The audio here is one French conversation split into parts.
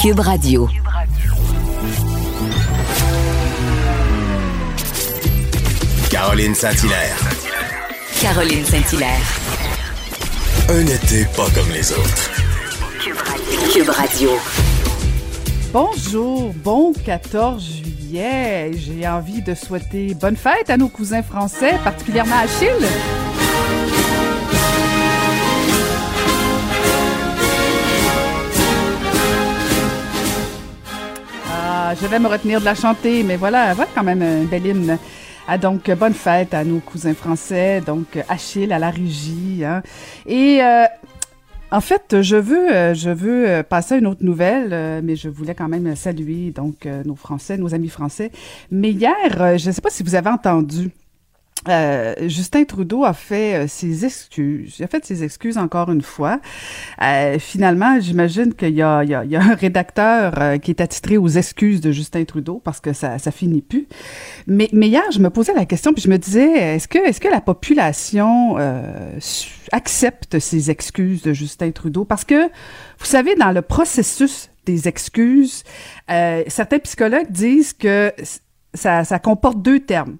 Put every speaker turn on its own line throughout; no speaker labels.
Cube Radio.
Caroline Saint-Hilaire.
Caroline Saint-Hilaire.
Un été pas comme les autres.
Cube Radio.
Bonjour, bon 14 juillet. J'ai envie de souhaiter bonne fête à nos cousins français, particulièrement à Achille. Je vais me retenir de la chanter, mais voilà, voilà quand même un bel hymne. Ah, donc, bonne fête à nos cousins français, donc Achille à la régie. Hein. Et euh, en fait, je veux, euh, je veux euh, passer à une autre nouvelle, euh, mais je voulais quand même saluer donc nos Français, nos amis français. Mais hier, je ne sais pas si vous avez entendu. Euh, Justin Trudeau a fait euh, ses excuses. Il a fait ses excuses encore une fois. Euh, finalement, j'imagine qu'il y, y, y a, un rédacteur qui est attitré aux excuses de Justin Trudeau parce que ça, ça finit plus. Mais, mais hier, je me posais la question puis je me disais, est-ce que, est-ce que la population accepte ces excuses de Justin Trudeau? Parce que, vous savez, dans le processus des excuses, certains psychologues disent que ça, ça comporte deux termes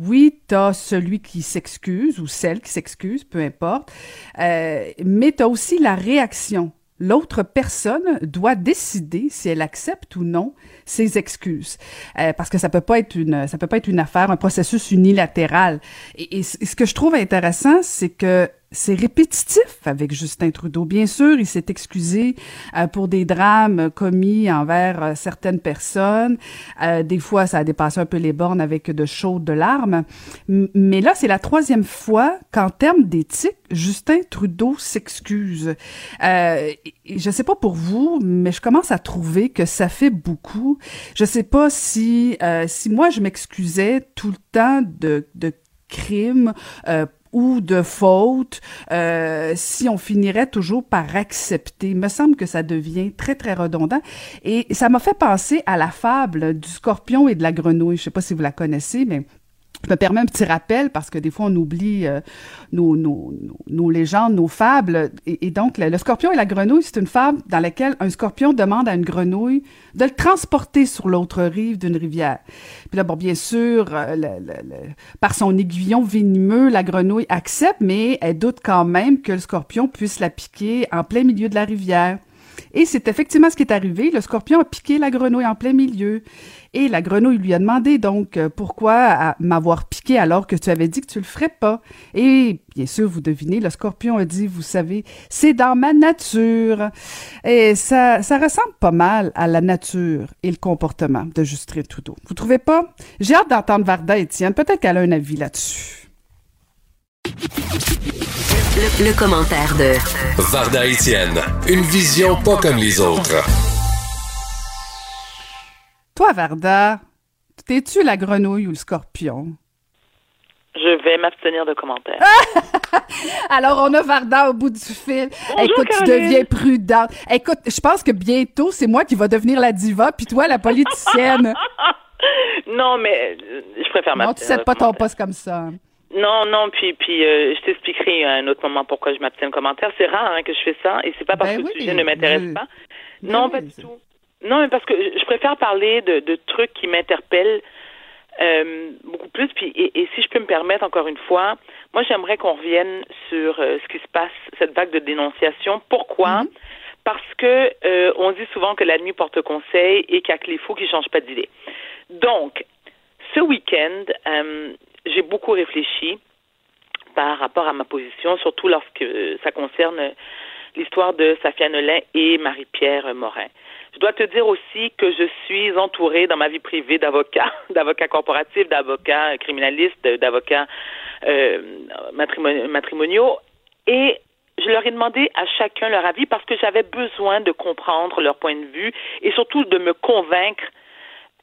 oui, tu as celui qui s'excuse ou celle qui s'excuse, peu importe, euh, mais tu as aussi la réaction. L'autre personne doit décider si elle accepte ou non ses excuses, euh, parce que ça peut pas être une, ça peut pas être une affaire, un processus unilatéral. Et, et ce que je trouve intéressant, c'est que c'est répétitif avec Justin Trudeau. Bien sûr, il s'est excusé euh, pour des drames commis envers euh, certaines personnes. Euh, des fois, ça a dépassé un peu les bornes avec de chaudes larmes. mais là, c'est la troisième fois qu'en termes d'éthique, Justin Trudeau s'excuse. je sais pas pour vous, mais je commence à trouver que ça fait beaucoup. Je sais pas si si moi je m'excusais tout le temps de, de crimes ou de faute euh, si on finirait toujours par accepter. Il me semble que ça devient très, très redondant. Et ça m'a fait penser à la fable du scorpion et de la grenouille. Je sais pas si vous la connaissez, mais me permets un petit rappel parce que des fois on oublie euh, nos, nos, nos, légendes, nos fables. Et, donc, le, scorpion et la grenouille, c'est une fable dans laquelle un scorpion demande à une grenouille de le transporter sur l'autre rive d'une rivière. Puis là, bon, bien sûr, euh, par son aiguillon venimeux, la grenouille accepte, mais elle doute quand même que le scorpion puisse la piquer en plein milieu de la rivière. Et c'est effectivement ce qui est arrivé. Le scorpion a piqué la grenouille en plein milieu. Et la grenouille lui a demandé donc euh, pourquoi m'avoir piqué alors que tu avais dit que tu le ferais pas. Et bien sûr, vous devinez, le scorpion a dit, vous savez, c'est dans ma nature. Et ça, ça ressemble pas mal à la nature et le comportement de Justin Trudeau. Vous trouvez pas? J'ai hâte d'entendre Varda Étienne. Peut-être qu'elle a un avis là-dessus.
Le, commentaire de
Varda Etienne, une vision pas comme les autres.
Toi, Varda, t'es-tu la grenouille ou le scorpion?
Je vais m'abstenir de commentaires.
Alors, on a Varda au bout du fil. Écoute, tu deviens prudente. Écoute, je pense que bientôt, c'est moi qui va devenir la diva, puis toi, la politicienne.
non, mais je préfère m'abstenir.
Non, tu sais pas ton poste comme ça.
Non, non, puis puis euh, je t'expliquerai à un autre moment pourquoi je m'abstiens de commentaires. C'est rare hein, que je fais ça, et c'est pas parce ben que le sujet ne m'intéresse pas. Ben non, pas du tout. Non, mais parce que je préfère parler de, de trucs qui m'interpellent euh, beaucoup plus. Puis et, si je peux me permettre encore une fois, moi j'aimerais qu'on revienne sur euh, ce qui se passe, cette vague de dénonciation. Pourquoi? Mm-hmm. Parce que on dit souvent que la nuit porte conseil et qu'il y a que les fous qui changent pas d'idée. Donc, ce week-end, j'ai beaucoup réfléchi par rapport à ma position, surtout lorsque ça concerne l'histoire de Safia Nolin et Marie-Pierre Morin. Je dois te dire aussi que je suis entourée dans ma vie privée d'avocats, d'avocats corporatifs, d'avocats criminalistes, d'avocats euh, matrimoniaux, et je leur ai demandé à chacun leur avis parce que j'avais besoin de comprendre leur point de vue et surtout de me convaincre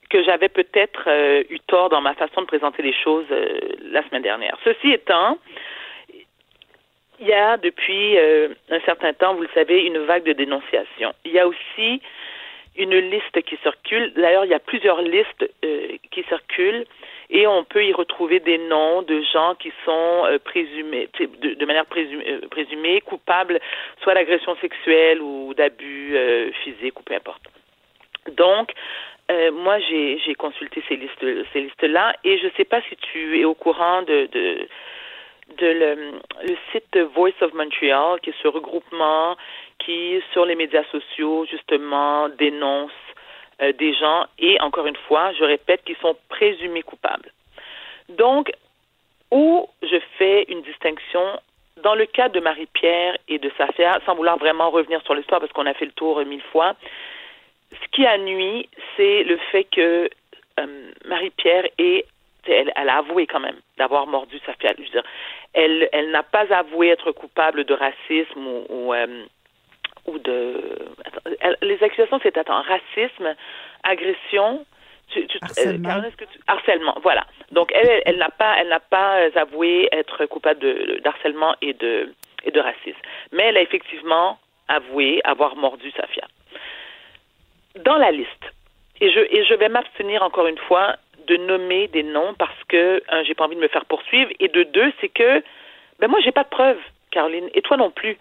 que j'avais peut-être euh, eu tort dans ma façon de présenter les choses euh, la semaine dernière. Ceci étant, il y a depuis euh, un certain temps, vous le savez, une vague de dénonciation. Il y a aussi une liste qui circule. D'ailleurs, il y a plusieurs listes qui circulent et on peut y retrouver des noms de gens qui sont présumés, de, manière présumée, présumée coupables soit d'agression sexuelle ou d'abus physiques ou peu importe. Donc, euh, moi, j'ai, consulté ces listes, ces listes-là, et je ne sais pas si tu es au courant de, de, le, site Voice of Montreal, qui est ce regroupement qui, sur les médias sociaux, justement, dénonce euh, des gens, et encore une fois, je répète, qui sont présumés coupables. Donc, où je fais une distinction dans le cas de Marie-Pierre et de Safia, sans vouloir vraiment revenir sur l'histoire parce qu'on a fait le tour mille fois, ce qui a nuit, c'est le fait que euh, Marie-Pierre est elle, a avoué quand même d'avoir mordu sa fille. Je veux dire, elle, elle n'a pas avoué être coupable de racisme ou, ou, euh, de. les accusations, c'est attends, racisme, agression.
Tu, tu, harcèlement. Euh,
tu, harcèlement, voilà. Donc elle, elle, n'a pas, elle n'a pas avoué être coupable de, d'harcèlement et de et de racisme, mais elle a effectivement avoué avoir mordu sa fille dans la liste, et je, et je vais m'abstenir encore une fois de nommer des noms parce que, un, j'ai pas envie de me faire poursuivre, et de deux, c'est que, ben moi, j'ai pas de preuves, Caroline, et toi non plus.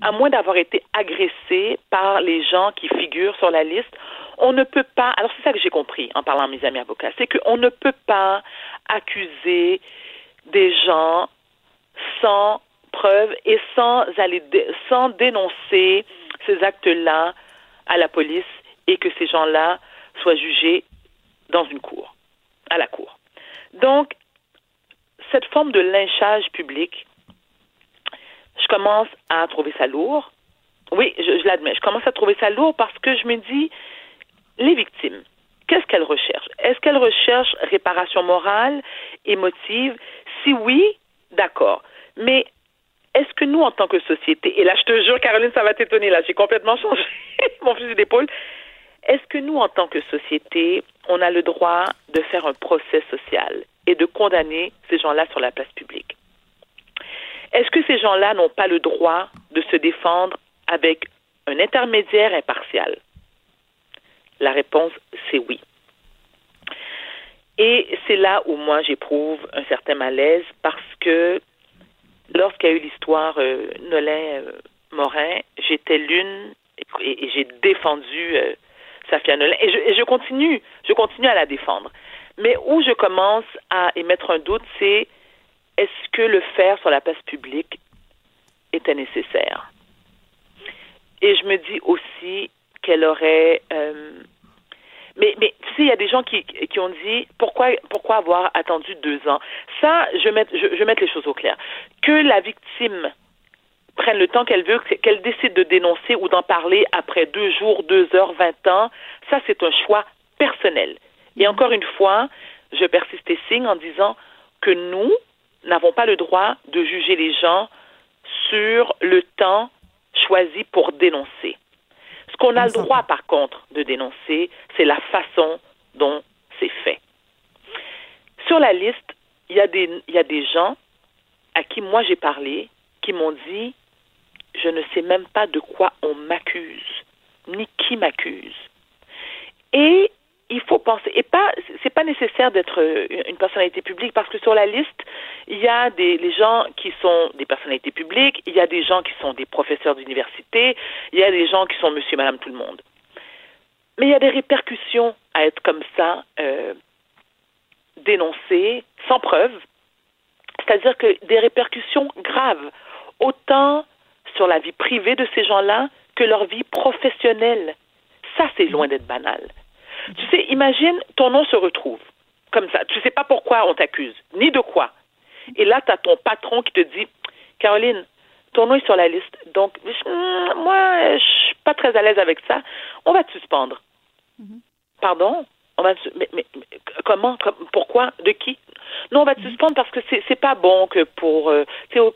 À moins d'avoir été agressé par les gens qui figurent sur la liste, on ne peut pas, alors c'est ça que j'ai compris en parlant à mes amis avocats, c'est qu'on ne peut pas accuser des gens sans preuve et sans aller, sans dénoncer ces actes-là à la police et que ces gens-là soient jugés dans une cour, à la cour. Donc, cette forme de lynchage public, je commence à trouver ça lourd. Oui, je, l'admets, je commence à trouver ça lourd parce que je me dis, les victimes, qu'est-ce qu'elles recherchent? Est-ce qu'elles recherchent réparation morale, émotive? Si oui, d'accord. Mais est-ce que nous, en tant que société, et là, je te jure, Caroline, ça va t'étonner, là, j'ai complètement changé mon fusil d'épaule, est-ce que nous, en tant que société, on a le droit de faire un procès social et de condamner ces gens-là sur la place publique? Est-ce que ces gens-là n'ont pas le droit de se défendre avec un intermédiaire impartial? La réponse, c'est oui. Et c'est là où moi j'éprouve un certain malaise parce que lorsqu'il y a eu l'histoire euh, Nolin euh, j'étais l'une et, j'ai défendu euh, Safia Et je, et je continue, je continue à la défendre. Mais où je commence à émettre un doute, c'est est-ce que le faire sur la place publique était nécessaire? Et je me dis aussi qu'elle aurait. Euh, mais, tu sais, il y a des gens qui, qui ont dit pourquoi, pourquoi avoir attendu deux ans? Ça, je vais, je mettre les choses au clair. Que la victime prenne le temps qu'elle veut, qu'elle décide de dénoncer ou d'en parler après deux jours, deux heures, vingt ans, ça c'est un choix personnel. Et encore une fois, je persiste et signe en disant que nous n'avons pas le droit de juger les gens sur le temps choisi pour dénoncer. Ce qu'on a le droit, par contre, de dénoncer, c'est la façon dont c'est fait. Sur la liste, il y, a des, il y a des gens à qui moi j'ai parlé qui m'ont dit je ne sais même pas de quoi on m'accuse, ni qui m'accuse. Et il faut penser, et pas, c'est pas nécessaire d'être une personnalité publique parce que sur la liste, il y a des les gens qui sont des personnalités publiques, il y a des gens qui sont des professeurs d'université, il y a des gens qui sont monsieur, madame, tout le monde. Mais il y a des répercussions à être comme ça, euh, sans preuve. C'est-à-dire que des répercussions graves, autant sur la vie privée de ces gens-là que leur vie professionnelle. Ça, c'est loin d'être banal. Tu sais, imagine, ton nom se retrouve comme ça. Tu ne sais pas pourquoi on t'accuse, ni de quoi. Et là, tu as ton patron qui te dit, Caroline, ton nom est sur la liste. Donc, moi, je suis pas très à l'aise avec ça. On va te suspendre. Mm-hmm. Pardon? On va mais, mais, comment, pourquoi, de qui? Non, on va te suspendre parce que c'est c'est pas bon que pour euh,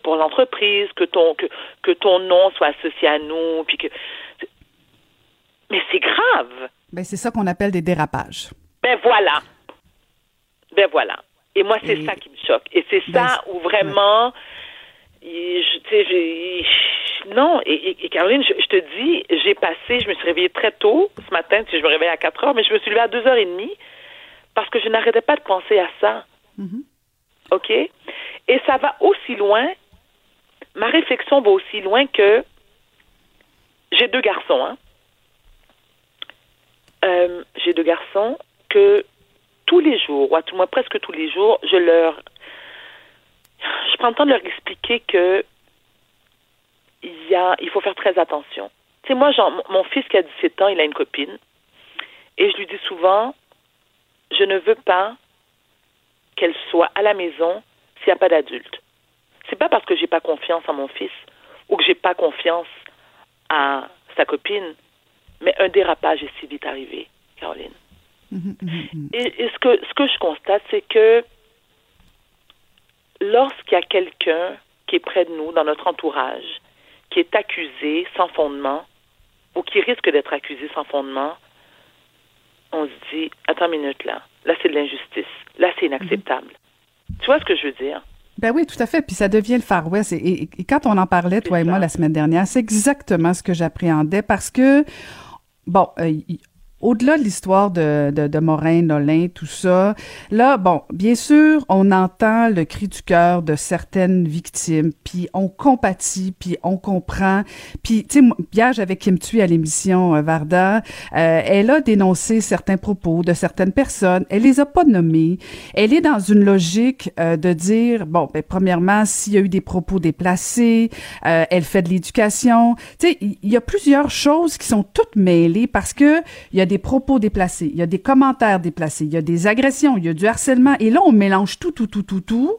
pour l'entreprise que ton que que ton nom soit associé à nous, puis que mais c'est grave.
Ben c'est ça qu'on appelle des dérapages.
Ben voilà. Ben voilà. Et moi c'est ça qui me choque. Et c'est ben, ça où vraiment non, et, et, Caroline, je, te dis, j'ai passé, je me suis réveillée très tôt ce matin, tu sais, je me réveillais à 4 heures, mais je me suis levée à 2 heures et demie parce que je n'arrêtais pas de penser à ça. Mm-hmm. OK? Et ça va aussi loin, ma réflexion va aussi loin que j'ai deux garçons, hein. Euh, j'ai deux garçons que tous les jours, ou à tout moins presque tous les jours, je leur je prends le temps de leur expliquer que il y a, il faut faire très attention. Tu sais, moi, genre, mon fils qui a 17 ans, il a une copine, et je lui dis souvent, je ne veux pas qu'elle soit à la maison s'il n'y a pas d'adulte. C'est pas parce que j'ai pas confiance en mon fils ou que j'ai pas confiance à sa copine, mais un dérapage est si vite arrivé, Caroline. Mm-hmm, mm-hmm. Et, et, ce que ce que je constate, c'est que lorsqu'il y a quelqu'un qui est près de nous, dans notre entourage, qui est accusé sans fondement, ou qui risque d'être accusé sans fondement, on se dit, attends une minute là, là c'est de l'injustice, là c'est inacceptable. Tu vois ce que je veux dire?
Ben oui, tout à fait. Puis ça devient le Far West. Et, quand on en parlait, toi et moi, la semaine dernière, c'est exactement ce que j'appréhendais parce que, bon, euh, au-delà de l'histoire de, de, de Morin, Nolin, tout ça, là, bon, bien sûr, on entend le cri du cœur de certaines victimes, puis on compatit, puis on comprend. Puis, tu sais, hier, j'avais Kim Thuy à l'émission euh, Varda. Euh, elle a dénoncé certains propos de certaines personnes. Elle les a pas nommés. Elle est dans une logique euh, de dire, bon, ben, premièrement, s'il y a eu des propos déplacés, elle fait de l'éducation. Tu sais, il y, a plusieurs choses qui sont toutes mêlées parce que il y a des propos déplacés, il y a des commentaires déplacés, il y a des agressions, il y a du harcèlement, et là on mélange tout, tout, tout, tout, tout.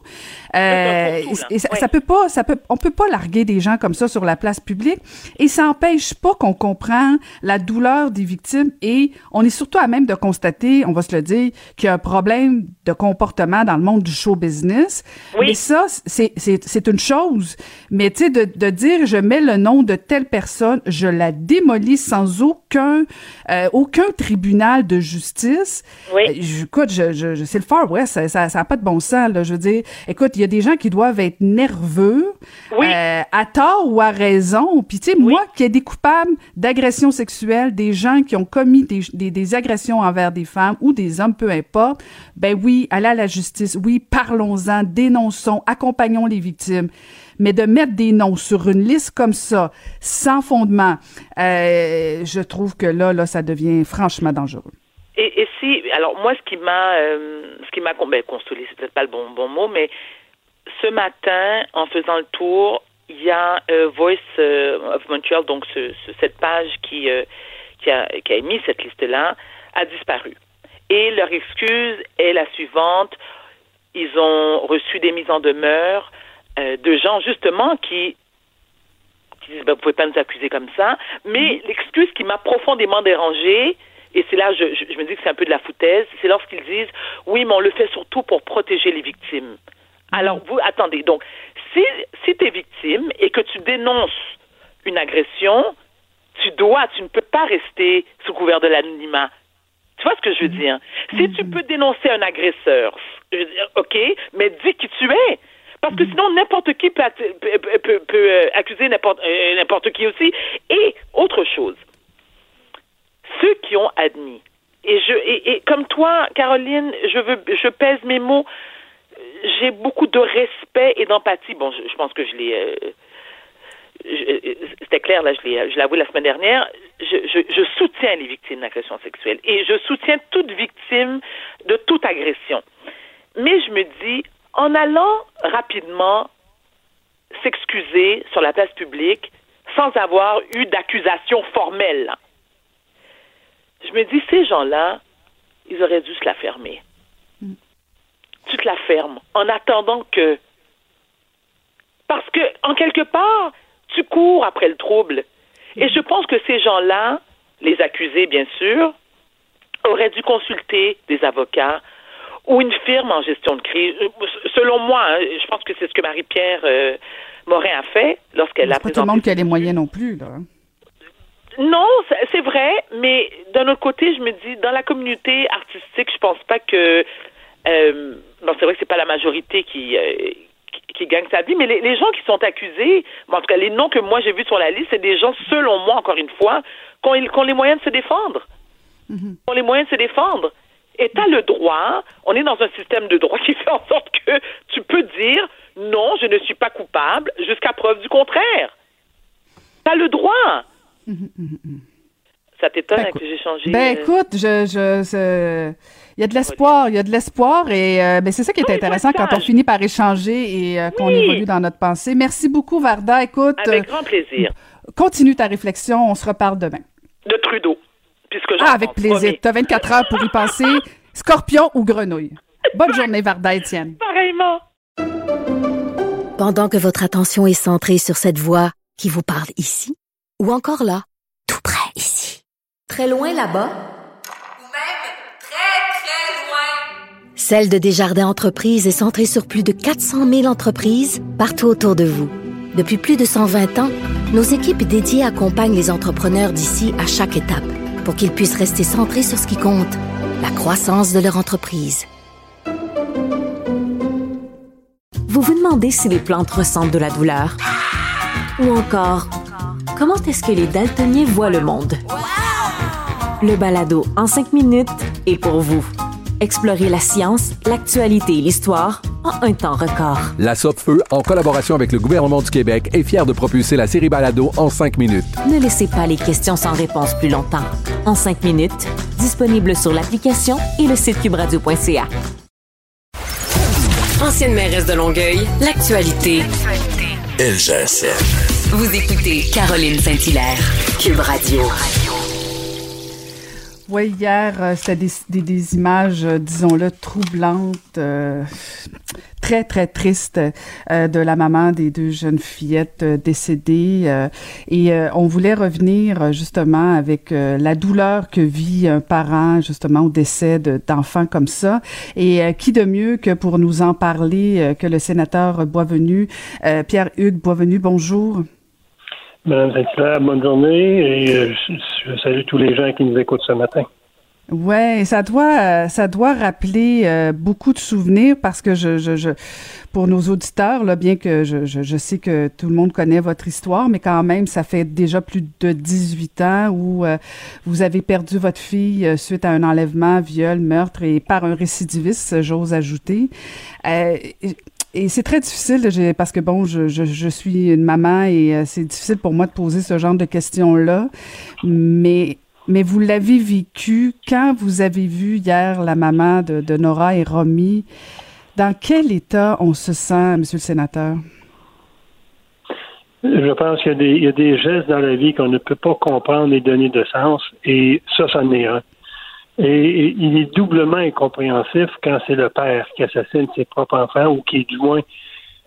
Euh, et ça, peut pas, ça peut, on peut pas larguer des gens comme ça sur la place publique, et ça empêche pas qu'on comprend la douleur des victimes, et on est surtout à même de constater, on va se le dire, qu'il y a un problème de comportement dans le monde du show business. Mais ça, c'est, c'est, c'est une chose. Mais tu sais, de, de dire je mets le nom de telle personne, je la démolis sans aucun, euh, aucun aucun tribunal de justice. Oui. Euh, écoute, je, je, c'est le Far West, ça n'a ça, pas de bon sens. Là, je veux dire, écoute, il y a des gens qui doivent être nerveux, euh, à tort ou à raison. Puis tu sais, moi, qui ai des coupables d'agression sexuelle, des gens qui ont commis des, des, des, agressions envers des femmes ou des hommes, peu importe, ben oui, allez à la justice. Oui, parlons-en, dénonçons, accompagnons les victimes mais de mettre des noms sur une liste comme ça, sans fondement, euh, je trouve que là, là, ça devient franchement dangereux.
Et, si, alors moi, ce qui m'a, euh, ce qui m'a ben, consolé, c'est peut-être pas le bon, bon mot, mais ce matin, en faisant le tour, il y a euh, Voice of Montreal, donc ce, cette page qui, qui a émis cette liste-là, a disparu. Et leur excuse est la suivante. Ils ont reçu des mises en demeure euh, de gens justement qui qui disent ben, vous pouvez pas nous accuser comme ça. Mais mhm. l'excuse qui m'a profondément dérangée, et c'est là je, je, me dis que c'est un peu de la foutaise, c'est lorsqu'ils disent oui, mais on le fait surtout pour protéger les victimes. Mhm. Alors vous attendez, donc si si tu es victime et que tu dénonces une agression, tu dois, tu ne peux pas rester sous couvert de l'anonymat. Tu vois ce que je veux mhm. dire? Si tu peux dénoncer un agresseur, je veux dire, OK, mais dis qui tu es. Parce que sinon, n'importe qui peut, euh, accuser n'importe euh, n'importe qui aussi. Et autre chose, ceux qui ont admis, et je et, comme toi, Caroline, je veux je pèse mes mots, j'ai beaucoup de respect et d'empathie. Bon, je, pense que je l'ai euh, c'était clair, là, je l'ai, je avoué la semaine dernière, je, je, je soutiens les victimes d'agression sexuelle et je soutiens toute victime de toute agression. Mais je me dis, en allant rapidement s'excuser sur la place publique sans avoir eu d'accusation formelle. Je me dis, ces gens-là, ils auraient dû se la fermer. Mm. Tu te la fermes en attendant que. Parce que, en quelque part, tu cours après le trouble. Et je pense que ces gens-là, les accusés, bien sûr, aurait dû consulter des avocats ou une firme en gestion de crise. Selon moi, hein, je pense que c'est ce que Marie-Pierre euh, Morin a fait lorsqu'elle a
présenté... pas tout le monde qui a les moyens non plus, là.
Non, c'est vrai, mais d'un autre côté, je me dis, dans la communauté artistique, je pense pas que... Euh, bon, c'est vrai que c'est pas la majorité qui, euh, qui, gagne sa vie, mais les, gens qui sont accusés, en tout cas, les noms que moi j'ai vus sur la liste, c'est des gens, selon moi, encore une fois, qui ont, les moyens de se défendre. Mm-hmm. Qui ont les moyens de se défendre. Et tu as le droit, on est dans un système de droit qui fait en sorte que tu peux dire non, je ne suis pas coupable jusqu'à preuve du contraire. Tu as le droit. Ça t'étonne ben, que j'ai changé.
Ben euh, écoute, je, je, il y a de l'espoir, il y a de l'espoir et euh, ben, c'est ça qui est intéressant quand on finit par échanger et euh, qu'on évolue dans notre pensée. Merci beaucoup Varda. Écoute,
avec grand plaisir.
Continue ta réflexion, on se reparle demain.
De Trudeau.
Ah, avec plaisir. Tu as 24 heures pour y penser. Scorpion ou grenouille? Bonne journée Varda Étienne.
Pareillement.
Pendant que votre attention est centrée sur cette voix qui vous parle ici ou encore là, tout près ici, très loin là-bas,
ou même très, très loin,
Celle de Desjardins Entreprises est centrée sur plus de 400 000 entreprises partout autour de vous. Depuis plus de 120 ans, nos équipes dédiées accompagnent les entrepreneurs d'ici à chaque étape pour qu'ils puissent rester centrés sur ce qui compte, la croissance de leur entreprise.
Vous vous demandez si les plantes ressentent de la douleur? Ou encore, comment est-ce que les daltoniens voient le monde? Le balado en cinq minutes est pour vous. Explorez la science, l'actualité et l'histoire en un temps record.
La Feu, en collaboration avec le gouvernement du Québec, est fière de propulser la série Balado en cinq minutes.
Ne laissez pas les questions sans réponse plus longtemps. En cinq minutes, disponible sur l'application et le site cubradio.ca.
Ancienne mairesse de Longueuil, l'actualité.
LGSF.
Vous écoutez Caroline Saint-Hilaire, Cube Radio.
Oui, hier, euh, c'était des, images, euh, disons-le, troublantes, euh, très, très tristes de la maman des deux jeunes fillettes décédées. et on voulait revenir justement avec la douleur que vit un parent justement au décès d'enfants comme ça. Et qui de mieux que pour nous en parler que le sénateur Boisvenu, Pierre-Hugues Boisvenu, bonjour.
Madame Saint-Clair, bonne journée et euh, je, salue tous les gens qui nous écoutent ce matin.
Ouais, ça doit, ça doit rappeler euh, beaucoup de souvenirs parce que je, je, je pour nos auditeurs, là, bien que je, je, sais que tout le monde connaît votre histoire, mais quand même, ça fait déjà plus de 18 ans où euh, vous avez perdu votre fille suite à un enlèvement, viol, meurtre et par un récidiviste, j'ose ajouter et c'est très difficile parce que bon, je, suis une maman et euh, c'est difficile pour moi de poser ce genre de questions-là. Mais, mais vous l'avez vécu quand vous avez vu hier la maman de, Nora et Romy. Dans quel état on se sent, Monsieur le Sénateur?
Je pense qu'il y, y, a des gestes dans la vie qu'on ne peut pas comprendre et donner de sens, et ça, ça en est un. Et, il est doublement incompréhensif quand c'est le père qui assassine ses propres enfants ou qui, du moins,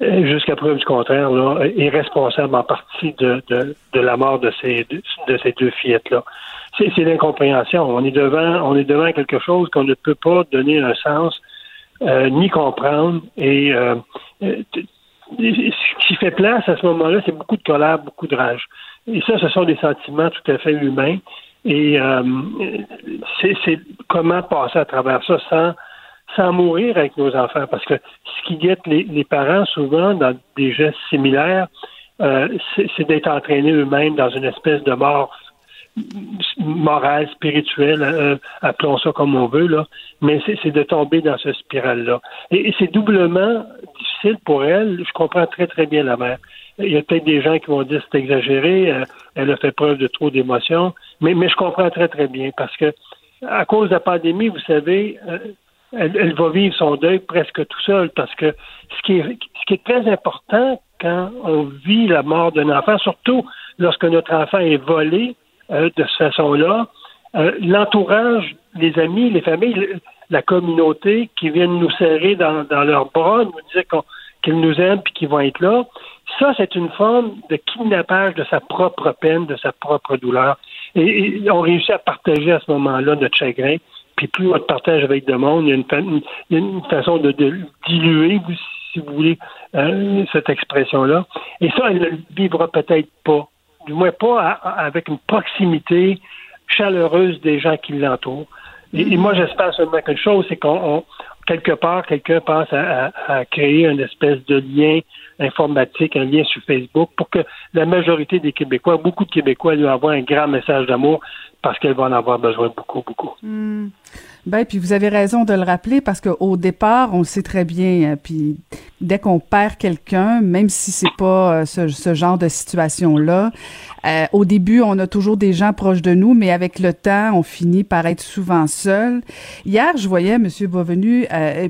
euh, jusqu'à preuve du contraire, là, est responsable en partie de, la mort de ces, de, ces deux fillettes-là. C'est, l'incompréhension. On est devant, on est devant quelque chose qu'on ne peut pas donner un sens euh, ni comprendre. Et euh, ce qui fait place à ce moment-là, c'est beaucoup de colère, beaucoup de rage. Et ça, ce sont des sentiments tout à fait humains. Et euh, c'est comment passer à travers ça sans, sans mourir avec nos enfants. Parce que ce qui guette les, les parents souvent dans des gestes similaires, euh, c'est d'être entraînés eux-mêmes dans une espèce de mort morale, spirituelle, euh, appelons ça comme on veut, là, mais c'est de tomber dans ce spirale-là. Et, c'est doublement difficile pour elle. Je comprends très, très bien la mère. Il y a peut-être des gens qui vont dire c'est exagéré, elle a fait preuve de trop d'émotions. Mais, mais je comprends très, très bien parce que à cause de la pandémie, vous savez, euh, elle, va vivre son deuil presque tout seul parce que ce qui est, ce qui est très important quand on vit la mort d'un enfant, surtout lorsque notre enfant est volé euh, de cette façon-là, euh, l'entourage, les amis, les familles, la communauté qui viennent nous serrer dans, dans leurs bras, nous dire qu'ils nous aiment et qu'ils vont être là, ça, c'est une forme de kidnappage de sa propre peine, de sa propre douleur. Et, on réussit à partager à ce moment-là notre chagrin. puis plus on te partage avec le monde, il y a une, façon de, diluer, si vous voulez, hein, cette expression-là. Et ça, elle ne le vivra peut-être pas, du moins pas avec une proximité chaleureuse des gens qui l'entourent. Et, moi, j'espère seulement qu'une chose, c'est qu'on, quelque part, quelqu'un pense à, créer une espèce de lien informatique, un lien sur Facebook, pour que la majorité des Québécois, beaucoup de Québécois, lui envoient un grand message d'amour parce qu'elle va en avoir besoin beaucoup, beaucoup.
Hmm. Ben, puis vous avez raison de le rappeler parce qu'au départ, on sait très bien, euh, puis dès qu'on perd quelqu'un, même si c'est pas euh, ce, genre de situation-là, euh, au début, on a toujours des gens proches de nous, mais avec le temps, on finit par être souvent seul. Hier, je voyais, Monsieur Bovenu,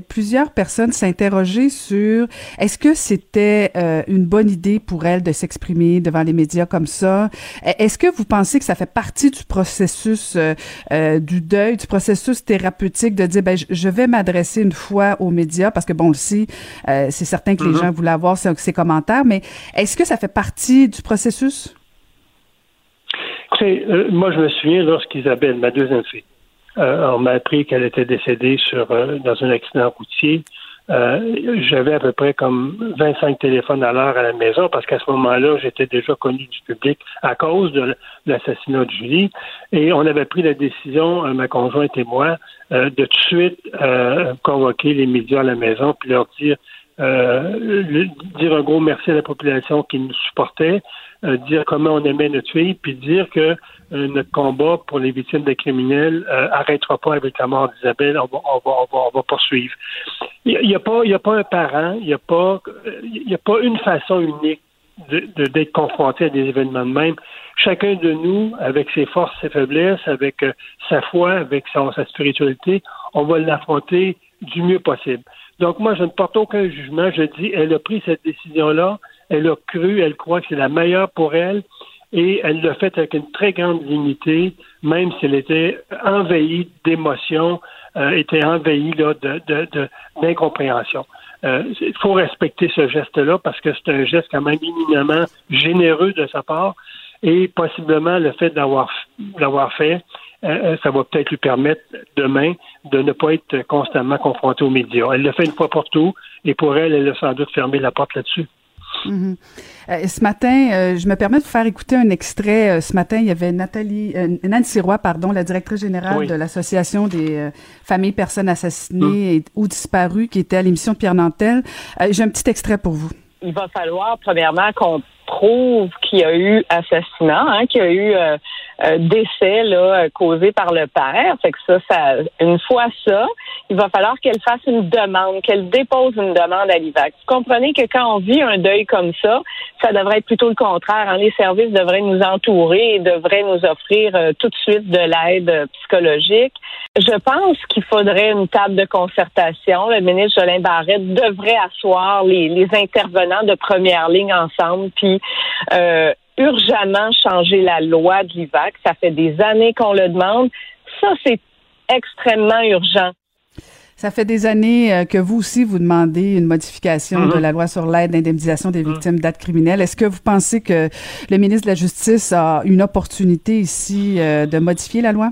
plusieurs personnes s'interroger sur est-ce que c'était une bonne idée pour elle de s'exprimer devant les médias comme ça? Est-ce que vous pensez que ça fait partie du processus du deuil, du processus thérapeutique de dire ben je vais m'adresser une fois aux médias parce que bon aussi c'est certain que les mm-hmm. gens voulaient avoir ces, ces commentaires, mais est-ce que ça fait partie du processus?
Euh, moi, je me souviens lorsqu'Isabelle, ma deuxième fille, euh, on m'a appris qu'elle était décédée sur euh, dans un accident routier. J'avais à peu près comme 25 téléphones à l'heure à la maison parce qu'à ce moment-là, j'étais déjà connu du public à cause de l'assassinat de Julie. Et on avait pris la décision, ma conjointe et moi, de tout de suite convoquer les médias à la maison puis leur dire dire un gros merci à la population qui nous supportait, euh, dire comment on aimait notre fille, puis dire que euh, notre combat pour les victimes des criminels euh, arrêtera pas avec la mort d'Isabelle. On va, on va, on va, on va poursuivre. Il n'y a pas, a pas un parent, il n'y a pas, a pas une façon unique de, d'être confronté à des événements de même. Chacun de nous, avec ses forces, ses faiblesses, avec sa foi, avec son, sa spiritualité, on va l'affronter du mieux possible. Donc moi, je ne porte aucun jugement. Je dis, elle a pris cette décision-là elle a cru, elle croit que c'est la meilleure pour elle et elle l'a fait avec une très grande dignité, même si elle était envahie d'émotions, euh, était envahie là, de, d'incompréhension. Euh, il faut respecter ce geste-là parce que c'est un geste quand même éminemment généreux de sa part et possiblement le fait d'avoir l'avoir fait, euh, ça va peut-être lui permettre demain de ne pas être constamment confronté aux médias. Elle l'a fait une fois pour tout et pour elle, elle a sans doute fermé la porte là-dessus.
Mhm. Euh, ce matin, euh, je me permets de vous faire écouter un extrait. Euh, ce matin, il y avait Nathalie, Nancy Roy, pardon, la directrice générale de l'Association des familles personnes assassinées mm. ou disparues, qui était à l'émission de Pierre Nantel. J'ai un petit extrait pour vous.
Il va falloir, premièrement, qu'on qu'il y a eu assassinat, hein, qu'il y a eu euh, décès là, causé par le père. Fait que ça, ça, une fois ça, il va falloir qu'elle fasse une demande, qu'elle dépose une demande à l'IVAC. Vous comprenez que quand on vit un deuil comme ça, ça devrait être plutôt le contraire. Hein. Les services devraient nous entourer et devraient nous offrir euh, tout de suite de l'aide euh, psychologique. Je pense qu'il faudrait une table de concertation. Le ministre Jolin Barrette devrait asseoir les, les intervenants de première ligne ensemble, puis euh, urgemment changer la loi de l'IVAC. Ça fait des années qu'on le demande. Ça, c'est extrêmement urgent.
Ça fait des années euh, que vous aussi vous demandez une modification de mm-hmm. la loi sur l'aide d'indemnisation des mm-hmm. victimes d'actes criminels. Est-ce que vous pensez que le ministre de la Justice a une opportunité ici euh, de modifier la loi?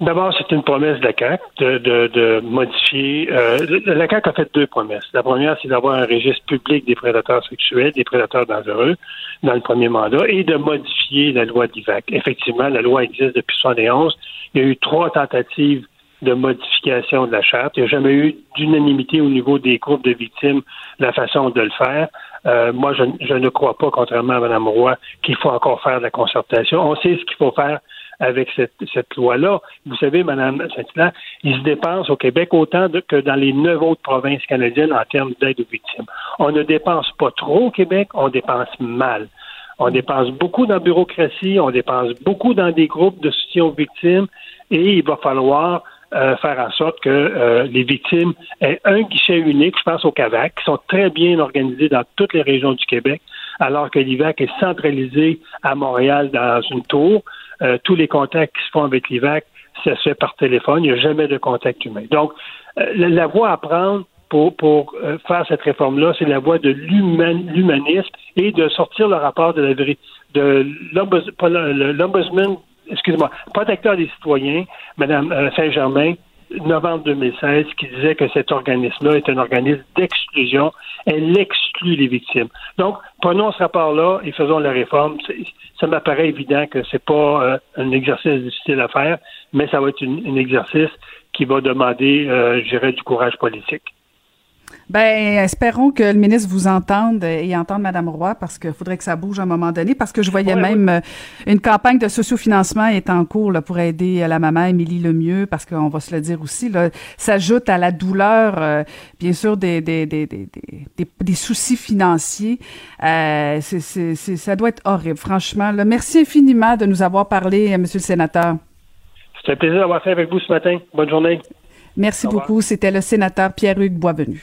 D'abord, c'est une promesse de la CAQ de, de, de modifier. Euh, la CAQ a fait deux promesses. La première, c'est d'avoir un registre public des prédateurs sexuels, des prédateurs dangereux dans le premier mandat, et de modifier la loi d'IVAC. Effectivement, la loi existe depuis 1971. Il y a eu trois tentatives de modification de la charte. Il n'y a jamais eu d'unanimité au niveau des groupes de victimes la façon de le faire. Euh, moi, je, je, ne crois pas, contrairement à Mme Roy, qu'il faut encore faire de la concertation. On sait ce qu'il faut faire avec cette, cette loi-là. Vous savez, Mme Saint-Hilaire, il se dépense au Québec autant que dans les neuf autres provinces canadiennes en termes d'aide aux victimes. On ne dépense pas trop au Québec, on dépense mal. On dépense beaucoup dans la bureaucratie, on dépense beaucoup dans des groupes de soutien aux victimes et il va falloir euh, faire en sorte que euh, les victimes aient un guichet unique, je pense au CAVAC, qui sont très bien organisés dans toutes les régions du Québec, alors que l'IVAC est centralisé à Montréal dans une tour. Euh, tous les contacts qui se font avec l'IVAC, ça se fait par téléphone, il n'y a jamais de contact humain. Donc, euh, la, voie à prendre pour, pour euh, faire cette réforme-là, c'est la voie de l'humanisme et de sortir le rapport de la de l'ombudsman excusez-moi, protecteur des citoyens, Mme euh, Saint-Germain, novembre 2016 qui disait que cet organisme-là est un organisme d'exclusion. Elle exclut les victimes. Donc, prenons ce rapport-là et faisons la réforme. Ça m'apparaît évident que c'est pas euh, un exercice difficile à faire, mais ça va être un exercice qui va demander, euh, je dirais, du courage politique.
Ben, espérons que le ministre vous entende et entende Madame Roy parce qu'il faudrait que ça bouge à un moment donné parce que je voyais même euh, une campagne de sociofinancement est en cours là, pour aider euh, la maman Émilie Lemieux parce qu'on va se le dire aussi là, s'ajoute à la douleur euh, bien sûr des des, des, des, des, des soucis financiers. Euh, c'est, c'est, ça doit être horrible, franchement. Là. Merci infiniment de nous avoir parlé, Monsieur le sénateur.
C'est un plaisir d'avoir fait avec vous ce matin. Bonne journée.
Merci beaucoup. C'était le sénateur Pierre-Hugues Boisvenu.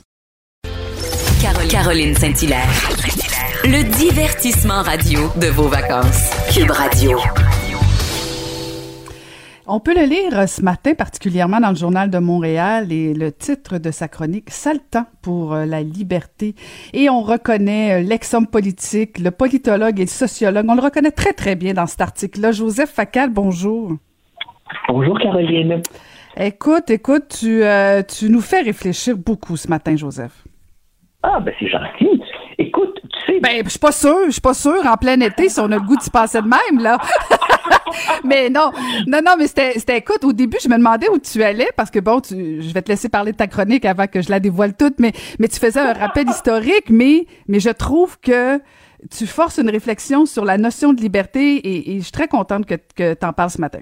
Caroline Saint-Hilaire. Le divertissement radio de vos vacances. Cube Radio.
On peut le lire ce matin, particulièrement dans le Journal de Montréal, et le titre de sa chronique, Sale temps pour euh, la liberté. Et on reconnaît euh, l'ex-homme politique, le politologue et le sociologue. On le reconnaît très, très bien dans cet article-là. Joseph Facal, bonjour.
Bonjour, Caroline.
Écoute, écoute, tu, euh, tu nous fais réfléchir beaucoup ce matin, Joseph.
Ah, ben c'est gentil. Écoute, tu sais.
Ben, je suis pas sûr, je suis pas sûr. En plein été, si on a le goût se passer de même, là. mais non, non, non, mais c'était, c'était, écoute, au début, je me demandais où tu allais parce que bon, tu, je vais te laisser parler de ta chronique avant que je la dévoile toute, mais, mais tu faisais un rappel historique, mais, mais je trouve que tu forces une réflexion sur la notion de liberté et, et je suis très contente que, que tu en parles ce matin.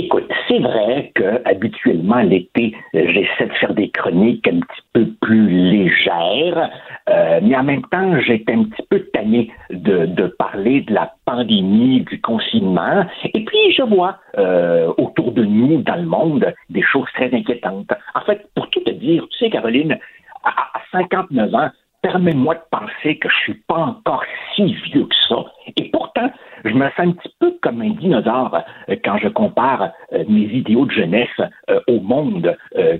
Écoute, c'est vrai que habituellement l'été, j'essaie de faire des chroniques un petit peu plus légères, euh, mais en même temps, j'étais un petit peu tanné de, de, parler de la pandémie, du confinement, et puis je vois euh, autour de nous, dans le monde, des choses très inquiétantes. En fait, pour tout te dire, tu sais, Caroline, à, à 59 ans, permets-moi de penser que je suis pas encore si vieux que ça. Et pourtant, je me sens un petit peu comme un dinosaure euh, quand je compare euh, mes idéaux de jeunesse euh, au monde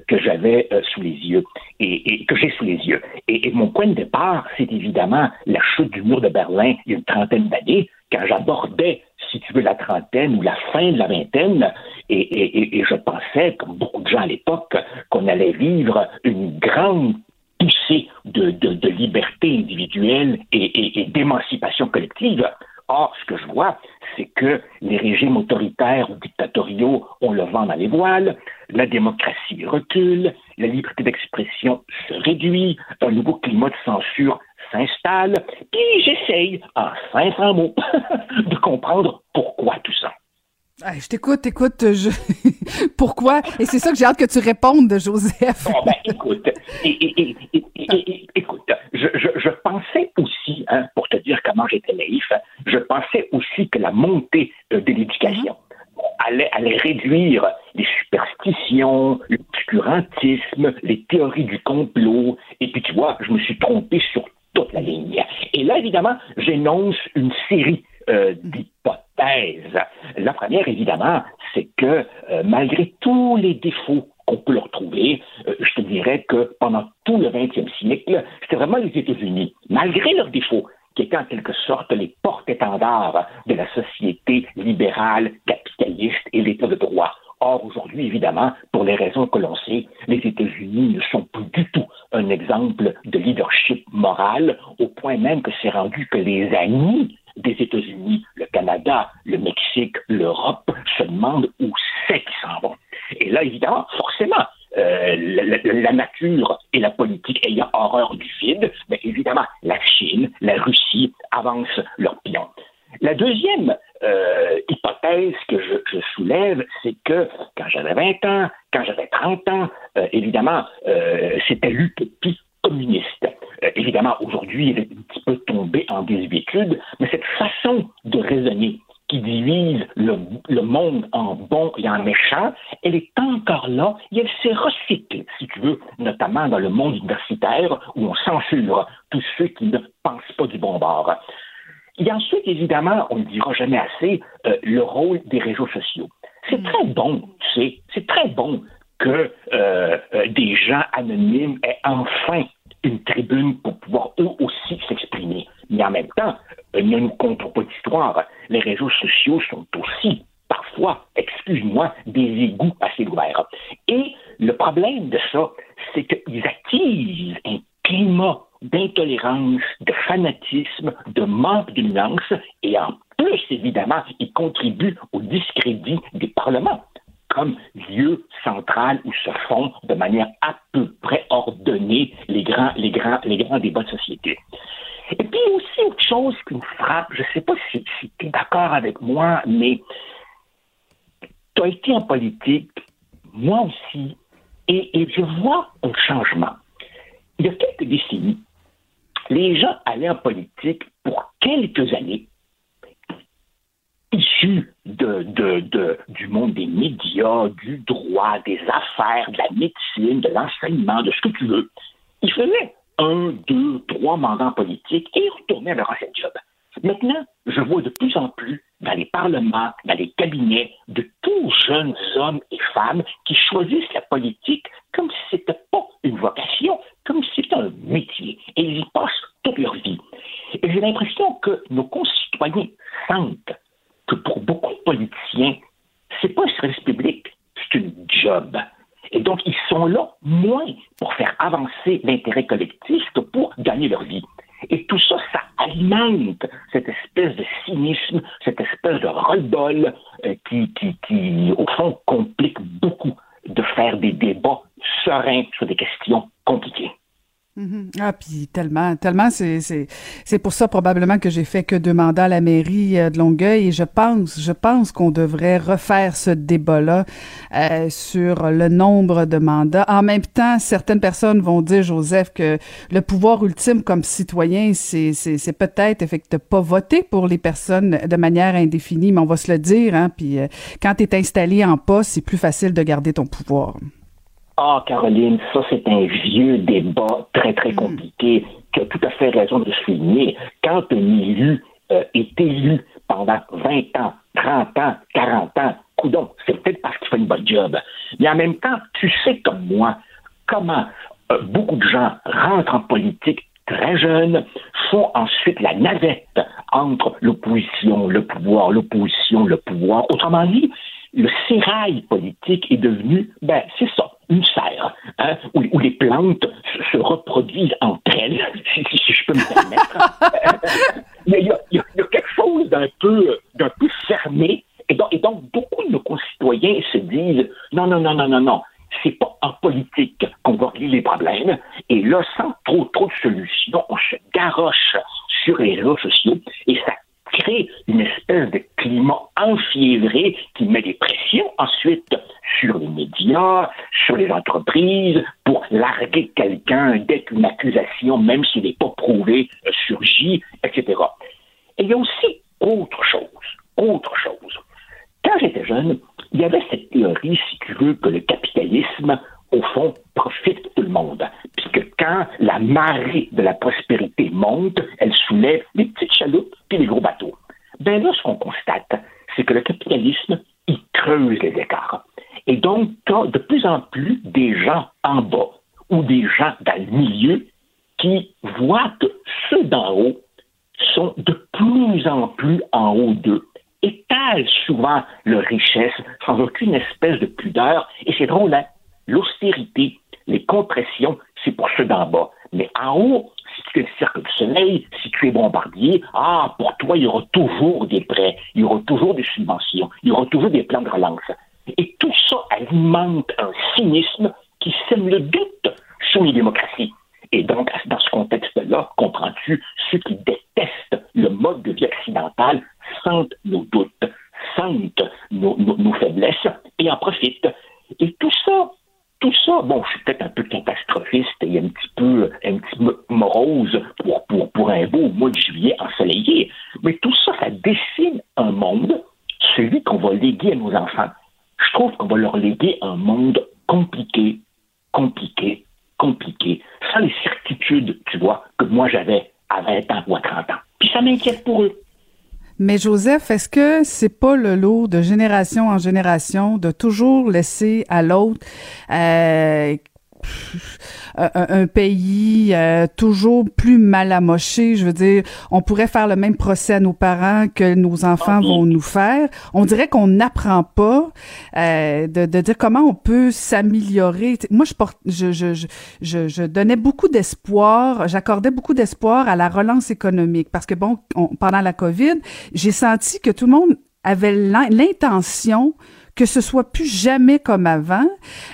que j'avais sous les yeux et, que j'ai sous les yeux. Et, mon point de départ, c'est évidemment la chute du mur de Berlin il y a une trentaine d'années, quand j'abordais, si tu veux, la trentaine ou la fin de la vingtaine, et, je pensais, comme beaucoup de gens à l'époque, qu'on allait vivre une grande poussée de, liberté individuelle et d'émancipation collective. Or, ce que je vois, c'est que les régimes autoritaires ou dictatoriaux ont le vent dans les voiles, la démocratie recule, la liberté d'expression se réduit, un nouveau climat de censure s'installe, puis j'essaye, en 500 mots, de comprendre pourquoi tout ça.
je t'écoute, écoute, je... pourquoi? Et c'est ça que j'ai hâte que tu répondes, Joseph.
bon, ben, écoute, écoute, je, je, je, pensais aussi, hein, pour te dire comment j'étais naïf, je pensais aussi que la montée de l'éducation allait, allait réduire les superstitions, l'obscurantisme, les théories du complot. Et puis, tu vois, je me suis trompé sur toute la ligne. Et là, évidemment, j'énonce une série euh, d'hypothèses. La première, évidemment, c'est que euh, malgré tous les défauts qu'on peut leur trouver. Euh, je te dirais que pendant tout le 20e siècle, c'était vraiment les États-Unis, malgré leurs défauts, qui étaient en quelque sorte les porte-étendards de la société libérale, capitaliste et l'État de droit. Or, aujourd'hui, évidemment, pour les raisons que l'on sait, les États-Unis ne sont plus du tout un exemple de leadership moral, au point même que c'est rendu que les amis des États-Unis, le Canada, le Mexique, l'Europe se demandent où c'est qu'ils s'en vont. Et là, évidemment, forcément, euh, la, nature et la politique ayant horreur du vide, mais évidemment, la Chine, la Russie avancent leur pion. La deuxième euh, hypothèse que je, soulève, c'est que quand j'avais 20 ans, quand j'avais 30 ans, euh, évidemment, c'était l'utopie communiste. évidemment, aujourd'hui, il est un petit peu tombé en désuétude, mais cette façon de raisonner qui divise le, monde en bon et en méchant, elle est encore là et elle s'est recyclée, si tu veux, notamment dans le monde universitaire où on censure tous ceux qui ne pensent pas du bon bord. Il y a ensuite, évidemment, on ne dira jamais assez, euh, le rôle des réseaux sociaux. C'est très bon, tu sais, c'est très bon que euh, euh, des gens anonymes aient enfin une tribune pour pouvoir eux aussi s'exprimer. Mais en même temps, ne nous comptons pas d'histoire. Les réseaux sociaux sont aussi parfois, excuse-moi, des égouts assez ouverts. Et le problème de ça, c'est qu'ils attisent un climat d'intolérance, de fanatisme, de manque de nuance, et en plus, évidemment, ils contribuent au discrédit des parlements comme lieu central où se font de manière à peu près ordonnée les grands, les grands, les grands débats de société. Et puis aussi autre chose qui me frappe, je ne sais pas si, tu es d'accord avec moi, mais tu as été en politique, moi aussi, et, je vois un changement. Il y a quelques décennies, les gens allaient en politique pour quelques années issus du monde des médias, du droit, des affaires, de la médecine, de l'enseignement, de ce que tu veux. Ils faisaient un, deux, trois mandats politiques et ils retournaient à leur ancien job. Maintenant, je vois de plus en plus dans les parlements, dans les cabinets, de tous jeunes hommes et femmes qui choisissent la politique comme si c'était pas une vocation, comme si c'était un métier, et ils y passent toute leur vie. Et j'ai l'impression que nos concitoyens sentent que pour beaucoup de politiciens, c'est pas un service public, c'est une job. Et donc, ils sont là moins pour faire avancer l'intérêt collectif que pour gagner leur vie. Et tout ça, ça alimente cette espèce de cynisme, cette espèce de roll euh, qui, qui, qui, au fond, complique beaucoup de faire des débats sereins sur des questions compliquées.
Mhm. Ah, puis tellement, tellement, c'est, pour ça probablement que j'ai fait que deux mandats à la mairie euh, de Longueuil et je pense, je pense qu'on devrait refaire ce débat-là euh, sur le nombre de mandats. En même temps, certaines personnes vont dire, Joseph, que le pouvoir ultime comme citoyen, c'est peut-être effectivement pas voter pour les personnes de manière indéfinie, mais on va se le dire, hein, puis euh, quand tu es installé en poste, c'est plus facile de garder ton pouvoir.
Ah, Caroline, ça c'est un vieux débat très très hmm. compliqué qui a tout à fait raison de souligner. Quand un élu euh, est élu pendant 20 ans, 30 ans, 40 ans, coudon, c'est peut-être parce qu'il fait une bonne job. Mais en même temps, tu sais comme moi comment euh, beaucoup de gens rentrent en politique très jeunes, font ensuite la navette entre l'opposition, le pouvoir, l'opposition, le pouvoir. Autrement dit, le sérail politique est devenu, ben, c'est ça, une serre, hein, où, les plantes se, reproduisent entre elles, si, je peux me permettre. il, y a, quelque chose d'un peu, d'un peu fermé, et donc, et donc beaucoup de nos concitoyens se disent, non, non, non, non, non, non, c'est pas en politique qu'on va régler les problèmes. Et là, sans trop, trop de solutions, on se garoche sur les réseaux sociaux et ça crée une espèce de climat enfiévré qui met des pressions ensuite sur les médias, sur les entreprises, pour larguer quelqu'un dès qu'une accusation, même s'il n'est pas prouvé, euh, surgit, etc. Et il y a aussi autre chose, autre chose. Quand j'étais jeune, il y avait cette théorie, si tu veux, que le capitalisme, au fond, profite tout le monde. Puisque quand la marée de la prospérité monte, elle soulève les petites chaloupes puis les gros bateaux. Ben là, ce qu'on constate, c'est que le capitalisme, il creuse les écarts. Et donc, de plus en plus des gens en bas ou des gens dans le milieu qui voient que ceux d'en haut sont de plus en plus en haut d'eux, étalent souvent leur richesse sans aucune espèce de pudeur. Et c'est drôle, hein? L'austérité, les compressions, c'est pour ceux d'en bas. Mais en haut, si tu es le cercle du soleil, si tu es bombardier, ah, pour toi, il y aura toujours des prêts, il y aura toujours des subventions, il y aura toujours des plans de relance. Et tout ça alimente un cynisme qui sème le doute sur les démocraties. Et donc, dans ce contexte-là, comprends-tu, ceux qui détestent le mode de vie occidental sentent nos doutes, sentent nos faiblesses et en profitent. Et tout ça, tout ça, bon, je suis peut-être un peu catastrophiste et un petit peu, un petit morose pour, pour, pour un beau mois de juillet ensoleillé, mais tout ça, ça dessine un monde, celui qu'on va léguer à nos enfants. Je trouve qu'on va leur léguer un monde compliqué, compliqué, compliqué, sans les certitudes, tu vois, que moi j'avais à 20 ans ou à 30 ans. Puis ça m'inquiète pour eux.
Mais Joseph, est-ce que c'est pas le lot de génération en génération de toujours laisser à l'autre euh, un, pays euh, toujours plus mal amoché. Je veux dire, on pourrait faire le même procès à nos parents que nos enfants vont nous faire. On dirait qu'on n'apprend pas euh, de, de, dire comment on peut s'améliorer. Moi, je, porte, je, je, je, je donnais beaucoup d'espoir, j'accordais beaucoup d'espoir à la relance économique parce que, bon, pendant la COVID, j'ai senti que tout le monde avait l'intention que ce soit plus jamais comme avant.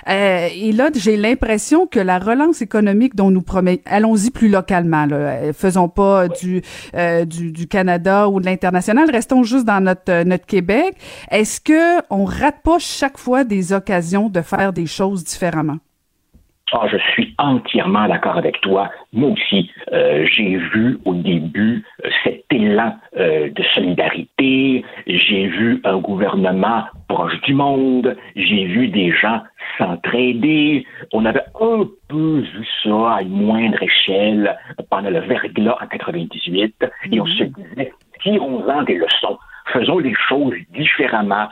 Euh, et là, j'ai l'impression que la relance économique dont nous promet, allons-y plus localement, là, euh, faisons pas du, euh, du, du Canada ou de l'international, restons juste dans notre notre Québec. Est-ce que on rate pas chaque fois des occasions de faire des choses différemment?
Ah, je suis entièrement d'accord avec toi. Moi aussi, euh, j'ai vu au début euh, cet élan euh, de solidarité. J'ai vu un gouvernement proche du monde. J'ai vu des gens s'entraider. On avait un peu vu ça à une moindre échelle pendant le verglas en 98. Et on se mhm. disait, tirons-en des leçons. Faisons les choses différemment.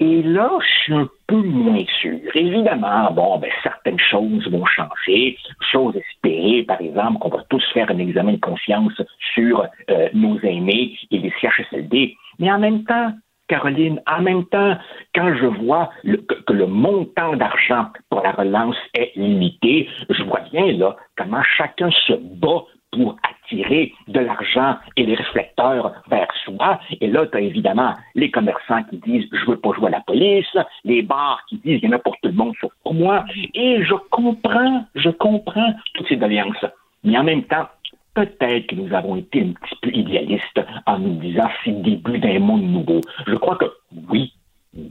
Et là, je suis un peu moins sûr. Évidemment, bon, ben, certaines choses vont changer. Chose espérée, par exemple, qu'on va tous faire un examen de conscience sur euh, nos aînés et les CHSLD. Mais en même temps, Caroline, en même temps, quand je vois que, le montant d'argent pour la relance est limité, je vois bien là comment chacun se bat pour attirer de l'argent et les réflecteurs vers soi. Et là, tu as évidemment les commerçants qui disent je veux pas jouer à la police, les bars qui disent il y en a pour tout le monde sauf pour moi. Et je comprends, je comprends toutes ces doléances. Mais en même temps, peut-être que nous avons été un petit peu idéalistes en nous disant c'est le début d'un monde nouveau. Je crois que oui,